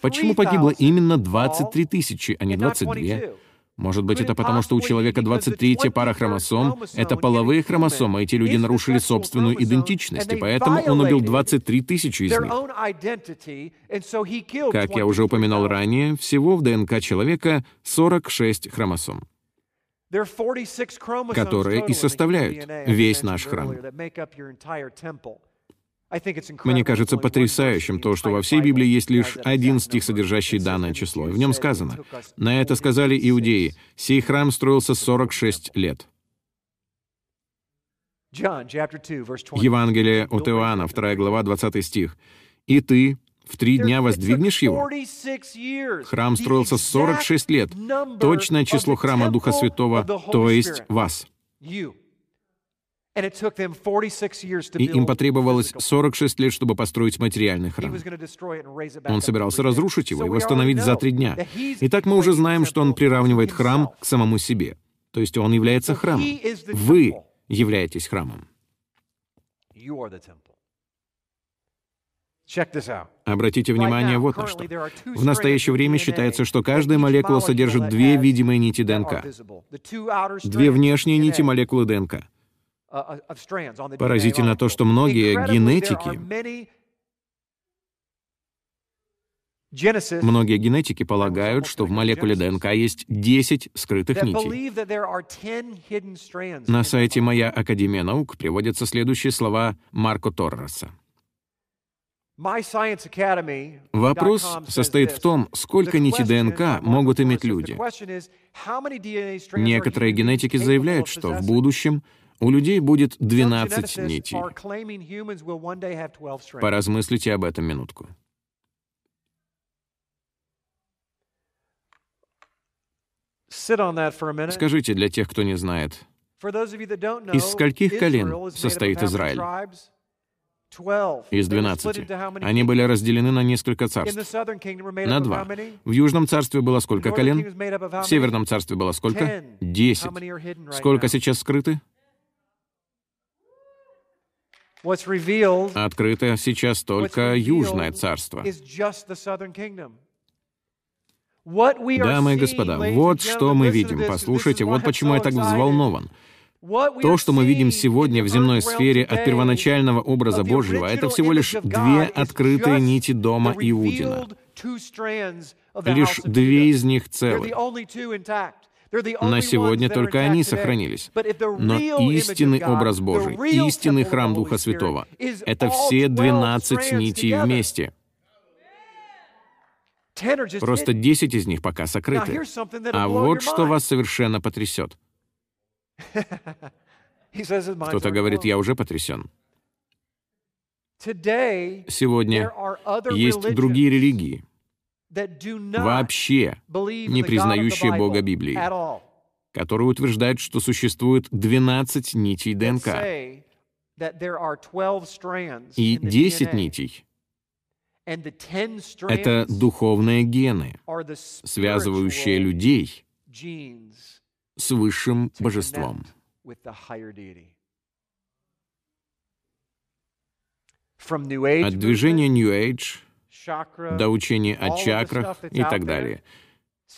Почему погибло именно 23 тысячи, а не 22? Может быть, это потому, что у человека 23 пара хромосом, это половые хромосомы, эти люди нарушили собственную идентичность, и поэтому он убил 23 тысячи из них. Как я уже упоминал ранее, всего в ДНК человека 46 хромосом которые и составляют весь наш храм. Мне кажется потрясающим то, что во всей Библии есть лишь один стих, содержащий данное число. В нем сказано, «На это сказали иудеи, сей храм строился 46 лет». Евангелие от Иоанна, 2 глава, 20 стих. «И ты в три дня воздвигнешь его?» Храм строился 46 лет. Точное число храма Духа Святого, то есть вас. И им потребовалось 46 лет, чтобы построить материальный храм. Он собирался разрушить его и восстановить за три дня. Итак, мы уже знаем, что он приравнивает храм к самому себе. То есть он является храмом. Вы являетесь храмом. Обратите внимание вот на что. В настоящее время считается, что каждая молекула содержит две видимые нити ДНК. Две внешние нити молекулы ДНК. Поразительно то, что многие генетики Многие генетики полагают, что в молекуле ДНК есть 10 скрытых нитей. На сайте «Моя Академия наук» приводятся следующие слова Марко Торреса. Вопрос состоит в том, сколько нитей ДНК могут иметь люди. Некоторые генетики заявляют, что в будущем у людей будет 12 нитей. Поразмыслите об этом минутку. Скажите для тех, кто не знает, из скольких колен состоит Израиль? Из 12. Они были разделены на несколько царств. На два. В Южном царстве было сколько колен? В Северном царстве было сколько? Десять. Сколько сейчас скрыты? Открыто сейчас только Южное царство. Дамы и господа, вот что мы видим. Послушайте, вот почему я так взволнован. То, что мы видим сегодня в земной сфере от первоначального образа Божьего, это всего лишь две открытые нити дома Иудина. Лишь две из них целы. На сегодня только они сохранились. Но истинный образ Божий, истинный храм Духа Святого — это все 12 нитей вместе. Просто 10 из них пока сокрыты. А вот что вас совершенно потрясет. *laughs* Кто-то говорит, я уже потрясен. Сегодня есть другие религии, вообще не признающие Бога Библии, которые утверждают, что существует 12 нитей ДНК и 10 нитей — это духовные гены, связывающие людей с высшим божеством. От движения New Age до учения о чакрах и так далее.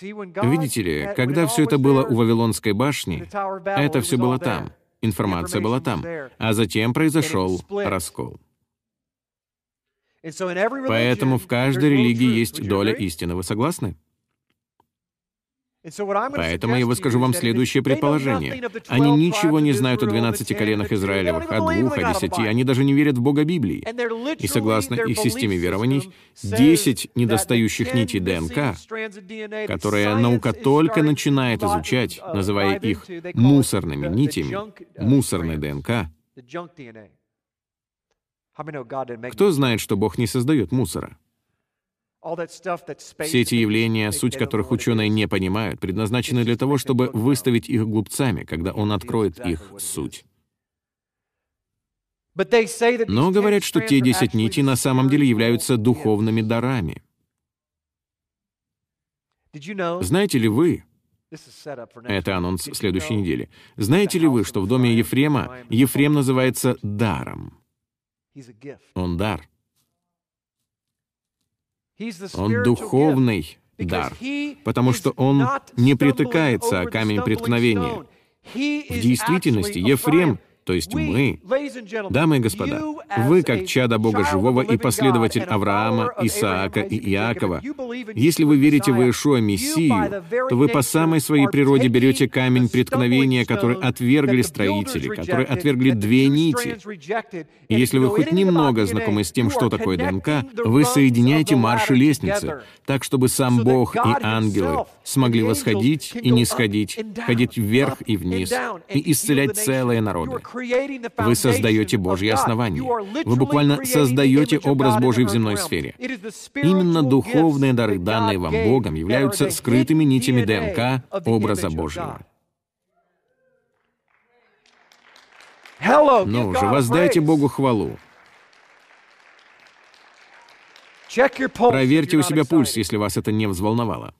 Видите ли, когда все это было у Вавилонской башни, это все было там, информация была там, а затем произошел раскол. Поэтому в каждой религии есть доля истины. Вы согласны? Поэтому я выскажу вам следующее предположение. Они ничего не знают о 12 коленах Израилевых, о двух, о десяти. Они даже не верят в Бога Библии. И согласно их системе верований, 10 недостающих нитей ДНК, которые наука только начинает изучать, называя их мусорными нитями, мусорной ДНК, кто знает, что Бог не создает мусора? Все эти явления, суть которых ученые не понимают, предназначены для того, чтобы выставить их глупцами, когда он откроет их суть. Но говорят, что те десять нитей на самом деле являются духовными дарами. Знаете ли вы, это анонс следующей недели, знаете ли вы, что в доме Ефрема Ефрем называется даром? Он дар. Он духовный дар, потому что он не притыкается о камень преткновения. В действительности Ефрем то есть мы, дамы и господа, вы, как чада Бога Живого и последователь Авраама, Исаака и Иакова, если вы верите в Иешуа Мессию, то вы по самой своей природе берете камень преткновения, который отвергли строители, который отвергли две нити. И если вы хоть немного знакомы с тем, что такое ДНК, вы соединяете марши лестницы, так, чтобы сам Бог и ангелы смогли восходить и не сходить, ходить вверх и вниз, и исцелять целые народы. Вы создаете Божье основание. Вы буквально создаете образ Божий в земной сфере. Именно духовные дары, данные вам Богом, являются скрытыми нитями ДНК образа Божьего. Ну же, воздайте Богу хвалу. Проверьте у себя пульс, если вас это не взволновало.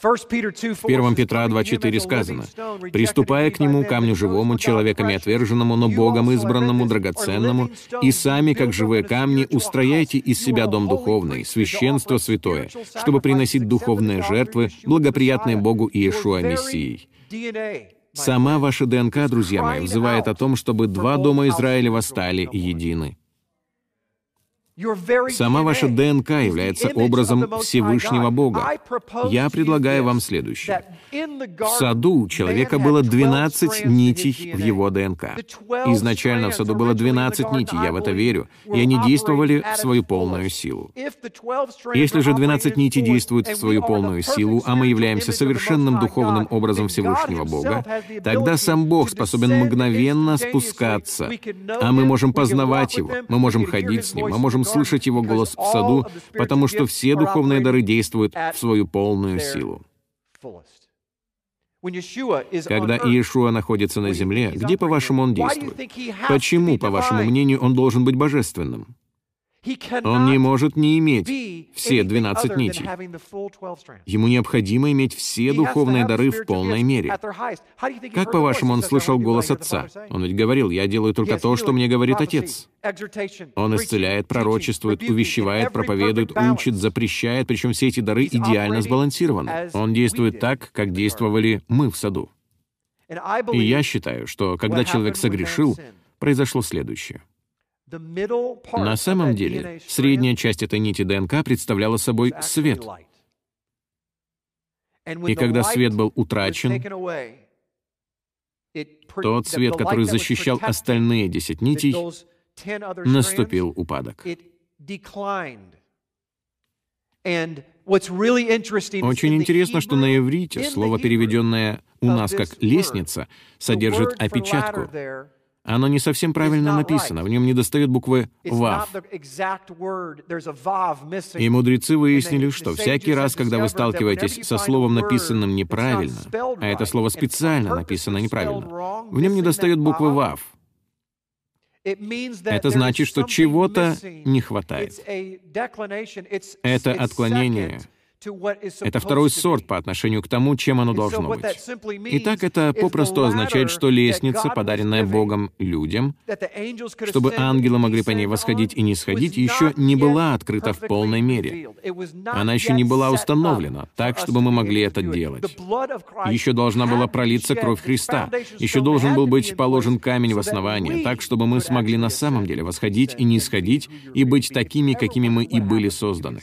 В 1 Петра 2.4 сказано, «Приступая к нему, камню живому, человеками отверженному, но Богом избранному, драгоценному, и сами, как живые камни, устрояйте из себя дом духовный, священство святое, чтобы приносить духовные жертвы, благоприятные Богу Иешуа Мессией». Сама ваша ДНК, друзья мои, взывает о том, чтобы два дома Израиля восстали едины. Сама ваша ДНК является образом Всевышнего Бога. Я предлагаю вам следующее. В саду у человека было 12 нитей в его ДНК. Изначально в саду было 12 нитей, я в это верю, и они действовали в свою полную силу. Если же 12 нитей действуют в свою полную силу, а мы являемся совершенным духовным образом Всевышнего Бога, тогда сам Бог способен мгновенно спускаться, а мы можем познавать Его, мы можем ходить с Ним, мы можем слышать Его голос в саду, потому что все духовные дары действуют в свою полную силу. Когда Иешуа находится на земле, где, по-вашему, он действует? Почему, по вашему мнению, он должен быть божественным? Он не может не иметь все 12 нитей. Ему необходимо иметь все духовные дары в полной мере. Как, по-вашему, он слышал голос Отца? Он ведь говорил, «Я делаю только то, что мне говорит Отец». Он исцеляет, пророчествует, увещевает, проповедует, учит, запрещает, причем все эти дары идеально сбалансированы. Он действует так, как действовали мы в саду. И я считаю, что когда человек согрешил, произошло следующее — на самом деле, средняя часть этой нити ДНК представляла собой свет. И когда свет был утрачен, тот свет, который защищал остальные десять нитей, наступил упадок. Очень интересно, что на иврите слово, переведенное у нас как «лестница», содержит опечатку. Оно не совсем правильно написано, в нем недостает буквы «вав». И мудрецы выяснили, что всякий раз, когда вы сталкиваетесь со словом, написанным неправильно, а это слово специально написано неправильно, в нем недостает буквы «вав». Это значит, что чего-то не хватает. Это отклонение — это второй сорт по отношению к тому, чем оно должно быть. Итак, это попросту означает, что лестница, подаренная Богом людям, чтобы ангелы могли по ней восходить и не сходить, еще не была открыта в полной мере. Она еще не была установлена, так, чтобы мы могли это делать. Еще должна была пролиться кровь Христа. Еще должен был быть положен камень в основание, так, чтобы мы смогли на самом деле восходить и не сходить, и быть такими, какими мы и были созданы.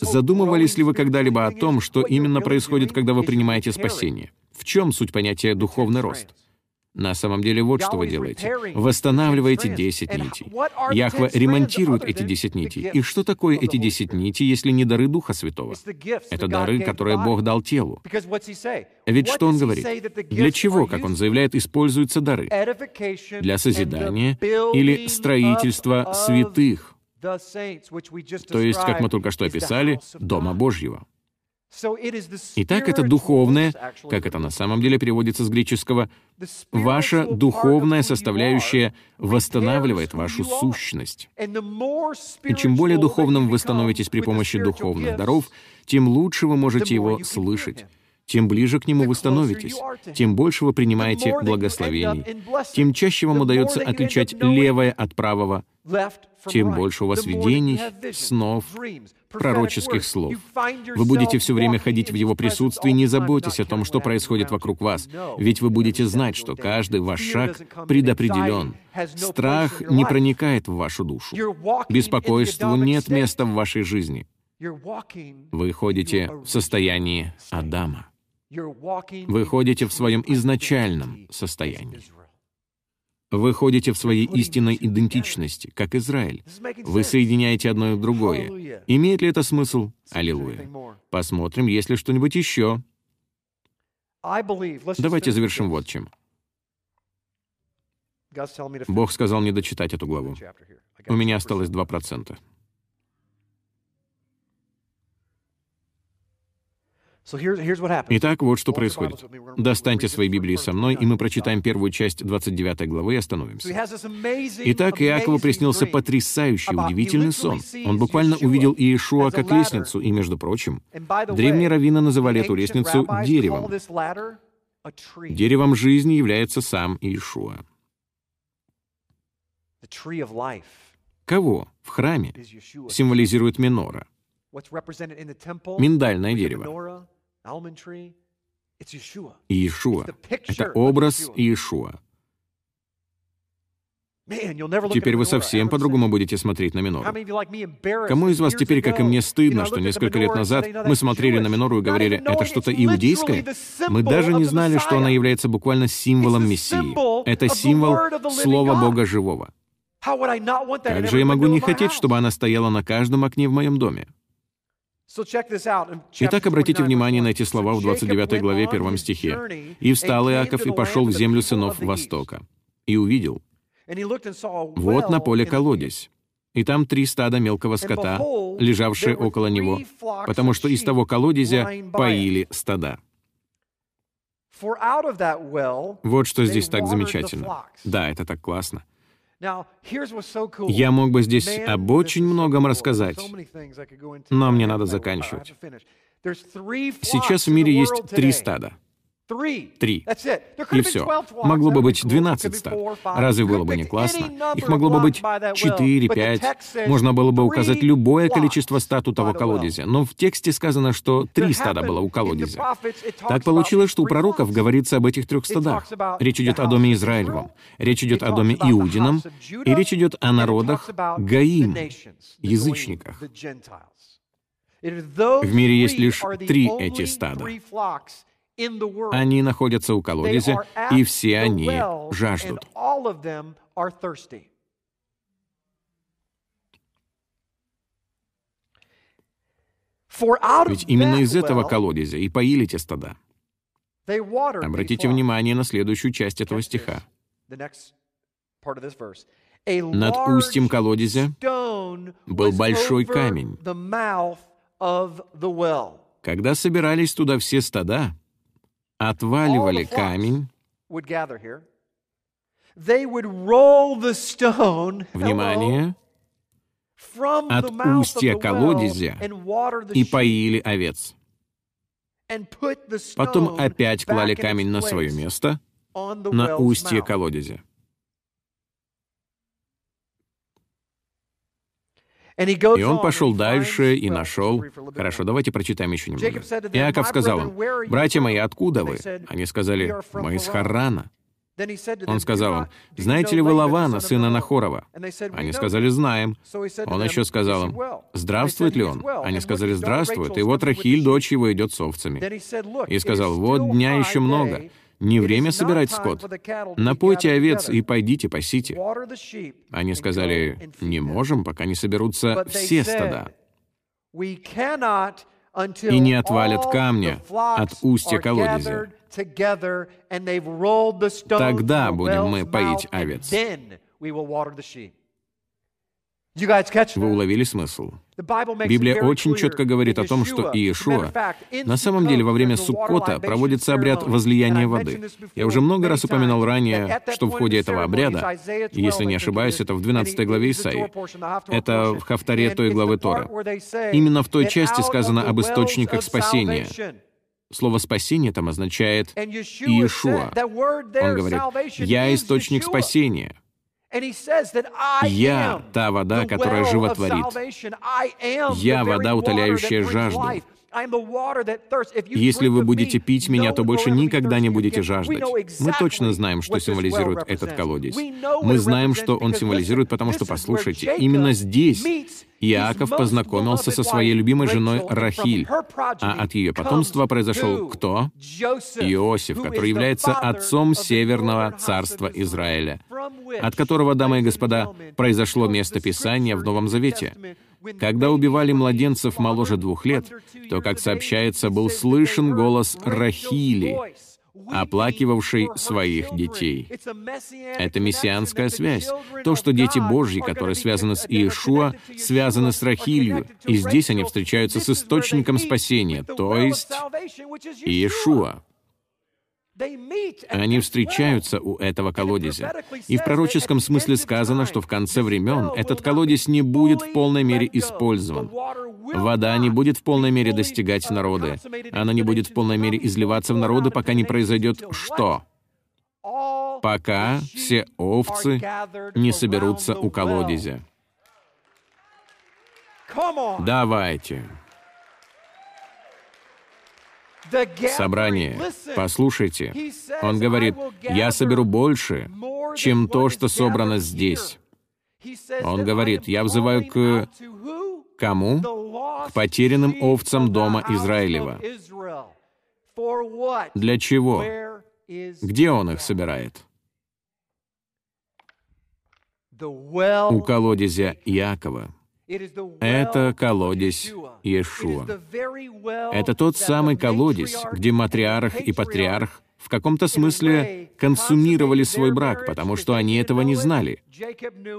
Задумывались ли вы когда-либо о том, что именно происходит, когда вы принимаете спасение? В чем суть понятия «духовный рост»? На самом деле вот что вы делаете. Восстанавливаете 10 нитей. Яхва ремонтирует эти 10 нитей. И что такое эти 10 нитей, если не дары Духа Святого? Это дары, которые Бог дал телу. Ведь что Он говорит? Для чего, как Он заявляет, используются дары? Для созидания или строительства святых? То есть, как мы только что описали, Дома Божьего. Итак, это духовное, как это на самом деле переводится с греческого, ваша духовная составляющая восстанавливает вашу сущность. И чем более духовным вы становитесь при помощи духовных даров, тем лучше вы можете его слышать. тем ближе к нему вы становитесь, тем больше вы принимаете благословений, тем чаще вам удается отличать левое от правого, тем больше у вас видений, снов, пророческих слов. Вы будете все время ходить в Его присутствии, не заботьтесь о том, что происходит вокруг вас, ведь вы будете знать, что каждый ваш шаг предопределен. Страх не проникает в вашу душу. Беспокойству нет места в вашей жизни. Вы ходите в состоянии Адама. Вы ходите в своем изначальном состоянии. Вы ходите в своей истинной идентичности, как Израиль. Вы соединяете одно и другое. Имеет ли это смысл? Аллилуйя. Посмотрим, есть ли что-нибудь еще. Давайте завершим вот чем. Бог сказал мне дочитать эту главу. У меня осталось 2%. Итак, вот что происходит. Достаньте свои Библии со мной, и мы прочитаем первую часть 29 главы и остановимся. Итак, Иакову приснился потрясающий, удивительный сон. Он буквально увидел Иешуа как лестницу, и, между прочим, древние раввины называли эту лестницу деревом. Деревом жизни является сам Иешуа. Кого в храме символизирует минора? Миндальное дерево. Иешуа. Это образ Иешуа. Теперь вы совсем по-другому будете смотреть на минору. Кому из вас теперь, как и мне, стыдно, что несколько лет назад мы смотрели на минору и говорили, это что-то иудейское? Мы даже не знали, что она является буквально символом Мессии. Это символ Слова Бога Живого. Как же я могу не хотеть, чтобы она стояла на каждом окне в моем доме? Итак, обратите внимание на эти слова в 29 главе 1 стихе. «И встал Иаков и пошел в землю сынов Востока, и увидел, вот на поле колодец, и там три стада мелкого скота, лежавшие около него, потому что из того колодезя поили стада». Вот что здесь так замечательно. Да, это так классно. Я мог бы здесь об очень многом рассказать, но мне надо заканчивать. Сейчас в мире есть три стада — Три. И все. Могло бы быть 12 стад. Разве было бы не классно? Их могло бы быть 4, 5. Можно было бы указать любое количество стад у того колодезя. Но в тексте сказано, что три стада было у колодезя. Так получилось, что у пророков говорится об этих трех стадах. Речь идет о доме Израилевом, речь идет о доме Иудином, и речь идет о народах Гаим, язычниках. В мире есть лишь три эти стада. Они находятся у колодезя, и все они жаждут. Ведь именно из этого колодезя и поили те стада. Обратите внимание на следующую часть этого стиха. Над устьем колодезя был большой камень. Когда собирались туда все стада, отваливали камень, *laughs* внимание, от устья колодезя и поили овец. Потом опять клали камень на свое место, на устье колодезя. И он пошел дальше и нашел... Хорошо, давайте прочитаем еще немного. Иаков сказал им, «Братья мои, откуда вы?» Они сказали, «Мы из Харрана». Он сказал им, «Знаете ли вы Лавана, сына Нахорова?» Они сказали, «Знаем». Он еще сказал им, «Здравствует ли он?» Они сказали, «Здравствует, и вот Рахиль, дочь его, идет с овцами». И сказал, «Вот дня еще много, не время собирать скот. Напойте овец и пойдите пасите». Они сказали, «Не можем, пока не соберутся все стада» и не отвалят камня от устья колодезя. Тогда будем мы поить овец. Вы уловили смысл? Библия очень четко говорит о том, что Иешуа на самом деле во время Суккота проводится обряд возлияния воды. Я уже много раз упоминал ранее, что в ходе этого обряда, если не ошибаюсь, это в 12 главе Исаии, это в Хафтаре той главы Тора, именно в той части сказано об источниках спасения. Слово «спасение» там означает «Иешуа». Он говорит, «Я источник спасения». Я — та вода, которая животворит. Я — вода, утоляющая жажду. Если вы будете пить меня, то больше никогда не будете жаждать. Мы точно знаем, что символизирует этот колодец. Мы знаем, что он символизирует, потому что, послушайте, именно здесь Иаков познакомился со своей любимой женой Рахиль, а от ее потомства произошел кто? Иосиф, который является отцом Северного царства Израиля, от которого, дамы и господа, произошло место Писания в Новом Завете. Когда убивали младенцев моложе двух лет, то, как сообщается, был слышен голос Рахили, оплакивавшей своих детей. Это мессианская связь. То, что дети Божьи, которые связаны с Иешуа, связаны с Рахилью, и здесь они встречаются с источником спасения, то есть Иешуа. Они встречаются у этого колодезя. И в пророческом смысле сказано, что в конце времен этот колодец не будет в полной мере использован. Вода не будет в полной мере достигать народы. Она не будет в полной мере изливаться в народы, пока не произойдет что? Пока все овцы не соберутся у колодезя. Давайте собрание, послушайте. Он говорит, я соберу больше, чем то, что собрано здесь. Он говорит, я взываю к кому? К потерянным овцам дома Израилева. Для чего? Где он их собирает? У колодезя Иакова. Это колодец Иешуа. Это тот самый колодец, где матриарх и патриарх в каком-то смысле консумировали свой брак, потому что они этого не знали.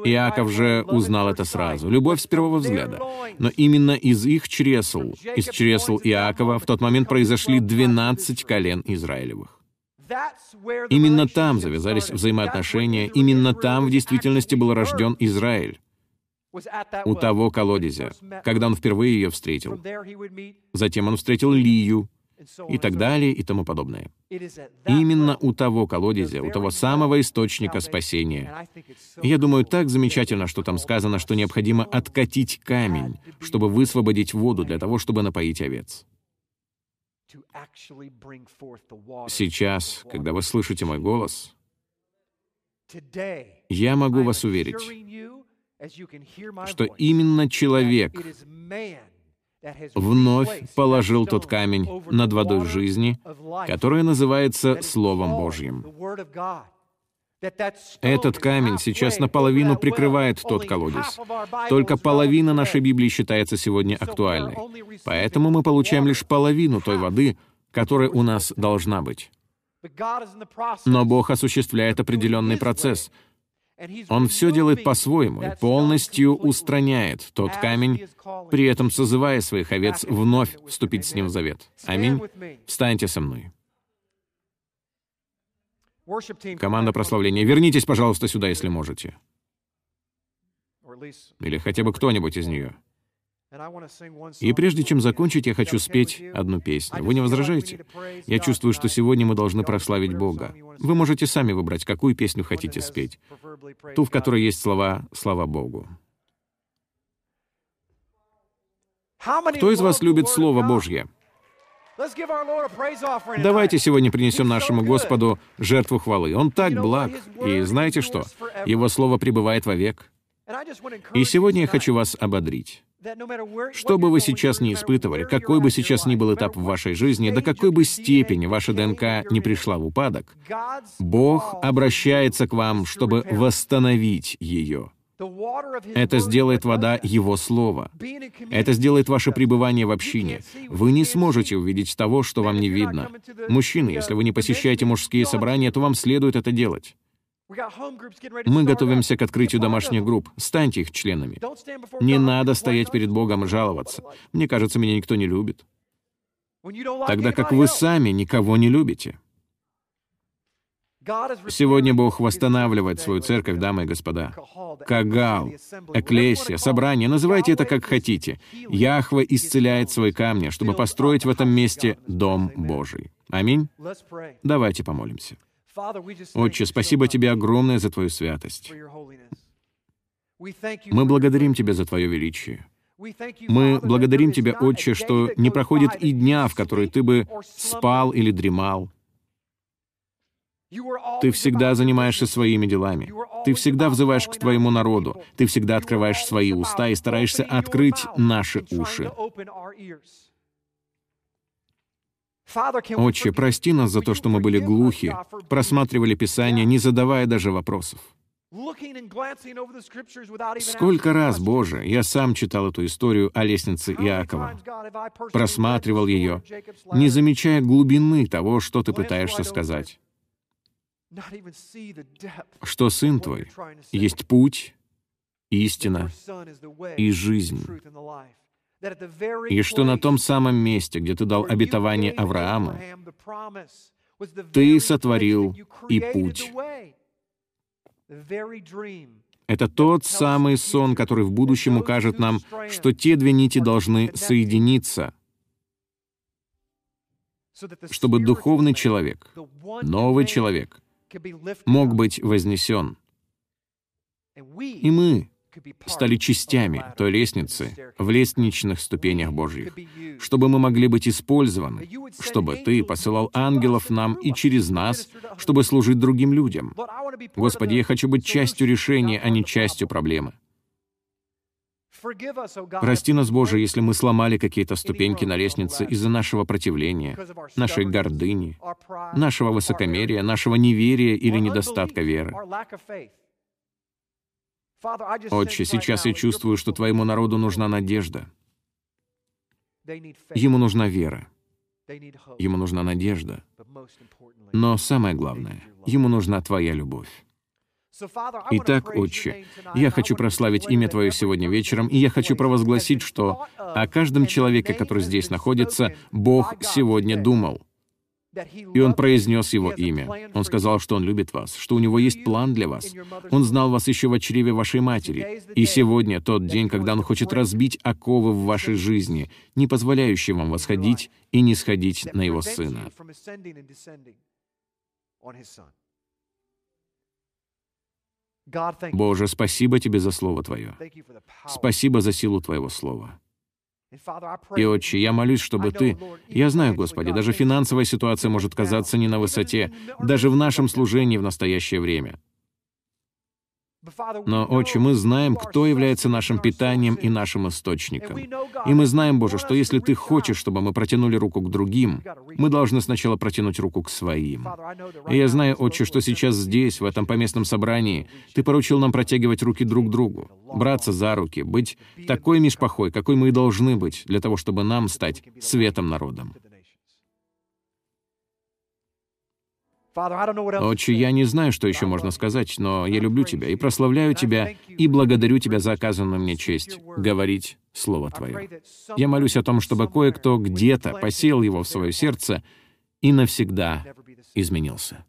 Иаков же узнал это сразу, любовь с первого взгляда. Но именно из их чресл, из чресл Иакова, в тот момент произошли 12 колен Израилевых. Именно там завязались взаимоотношения, именно там в действительности был рожден Израиль у того колодезя, когда он впервые ее встретил. Затем он встретил Лию, и так далее, и тому подобное. Именно у того колодезя, у того самого источника спасения. И я думаю, так замечательно, что там сказано, что необходимо откатить камень, чтобы высвободить воду для того, чтобы напоить овец. Сейчас, когда вы слышите мой голос, я могу вас уверить, что именно человек, вновь положил тот камень над водой жизни, которая называется Словом Божьим. Этот камень сейчас наполовину прикрывает тот колодец. Только половина нашей Библии считается сегодня актуальной. Поэтому мы получаем лишь половину той воды, которая у нас должна быть. Но Бог осуществляет определенный процесс. Он все делает по-своему и полностью устраняет тот камень, при этом созывая своих овец вновь вступить с ним в завет. Аминь. Встаньте со мной. Команда прославления, вернитесь, пожалуйста, сюда, если можете. Или хотя бы кто-нибудь из нее. И прежде чем закончить, я хочу спеть одну песню. Вы не возражаете? Я чувствую, что сегодня мы должны прославить Бога. Вы можете сами выбрать, какую песню хотите спеть. Ту, в которой есть слова «Слава Богу». Кто из вас любит Слово Божье? Давайте сегодня принесем нашему Господу жертву хвалы. Он так благ. И знаете что? Его Слово пребывает вовек. И сегодня я хочу вас ободрить. Что бы вы сейчас не испытывали, какой бы сейчас ни был этап в вашей жизни, до какой бы степени ваша ДНК не пришла в упадок, Бог обращается к вам, чтобы восстановить ее. Это сделает вода Его Слова. Это сделает ваше пребывание в общине. Вы не сможете увидеть того, что вам не видно. Мужчины, если вы не посещаете мужские собрания, то вам следует это делать. Мы готовимся к открытию домашних групп. Станьте их членами. Не надо стоять перед Богом и жаловаться. Мне кажется, меня никто не любит. Тогда как вы сами никого не любите. Сегодня Бог восстанавливает свою церковь, дамы и господа. Кагал, Эклесия, собрание, называйте это как хотите. Яхва исцеляет свои камни, чтобы построить в этом месте Дом Божий. Аминь. Давайте помолимся. Отче, спасибо Тебе огромное за Твою святость. Мы благодарим Тебя за Твое величие. Мы благодарим Тебя, Отче, что не проходит и дня, в который Ты бы спал или дремал. Ты всегда занимаешься своими делами. Ты всегда взываешь к твоему народу. Ты всегда открываешь свои уста и стараешься открыть наши уши. Отче, прости нас за то, что мы были глухи, просматривали Писание, не задавая даже вопросов. Сколько раз, Боже, я сам читал эту историю о лестнице Иакова, просматривал ее, не замечая глубины того, что ты пытаешься сказать. Что Сын Твой есть путь, истина и жизнь, и что на том самом месте, где Ты дал обетование Аврааму, Ты сотворил и путь. Это тот самый сон, который в будущем укажет нам, что те две нити должны соединиться, чтобы духовный человек, новый человек — мог быть вознесен. И мы стали частями той лестницы в лестничных ступенях Божьих, чтобы мы могли быть использованы, чтобы Ты посылал ангелов нам и через нас, чтобы служить другим людям. Господи, я хочу быть частью решения, а не частью проблемы. Прости нас, Боже, если мы сломали какие-то ступеньки на лестнице из-за нашего противления, нашей гордыни, нашего высокомерия, нашего неверия или недостатка веры. Отче, сейчас я чувствую, что Твоему народу нужна надежда. Ему нужна вера. Ему нужна надежда. Но самое главное, ему нужна Твоя любовь. Итак, Отче, я хочу прославить имя Твое сегодня вечером, и я хочу провозгласить, что о каждом человеке, который здесь находится, Бог сегодня думал. И Он произнес Его имя. Он сказал, что Он любит вас, что у Него есть план для вас. Он знал вас еще в чреве вашей матери. И сегодня тот день, когда Он хочет разбить оковы в вашей жизни, не позволяющие вам восходить и не сходить на Его Сына. Боже, спасибо Тебе за Слово Твое. Спасибо за силу Твоего Слова. И, Отче, я молюсь, чтобы Ты... Я знаю, Господи, даже финансовая ситуация может казаться не на высоте, даже в нашем служении в настоящее время. Но, Отче, мы знаем, кто является нашим питанием и нашим источником. И мы знаем, Боже, что если Ты хочешь, чтобы мы протянули руку к другим, мы должны сначала протянуть руку к своим. И я знаю, Отче, что сейчас здесь, в этом поместном собрании, Ты поручил нам протягивать руки друг к другу, браться за руки, быть такой мишпахой, какой мы и должны быть, для того, чтобы нам стать светом народом. Отче, я не знаю, что еще можно сказать, но я люблю Тебя и прославляю Тебя и благодарю Тебя за оказанную мне честь говорить Слово Твое. Я молюсь о том, чтобы кое-кто где-то посеял его в свое сердце и навсегда изменился.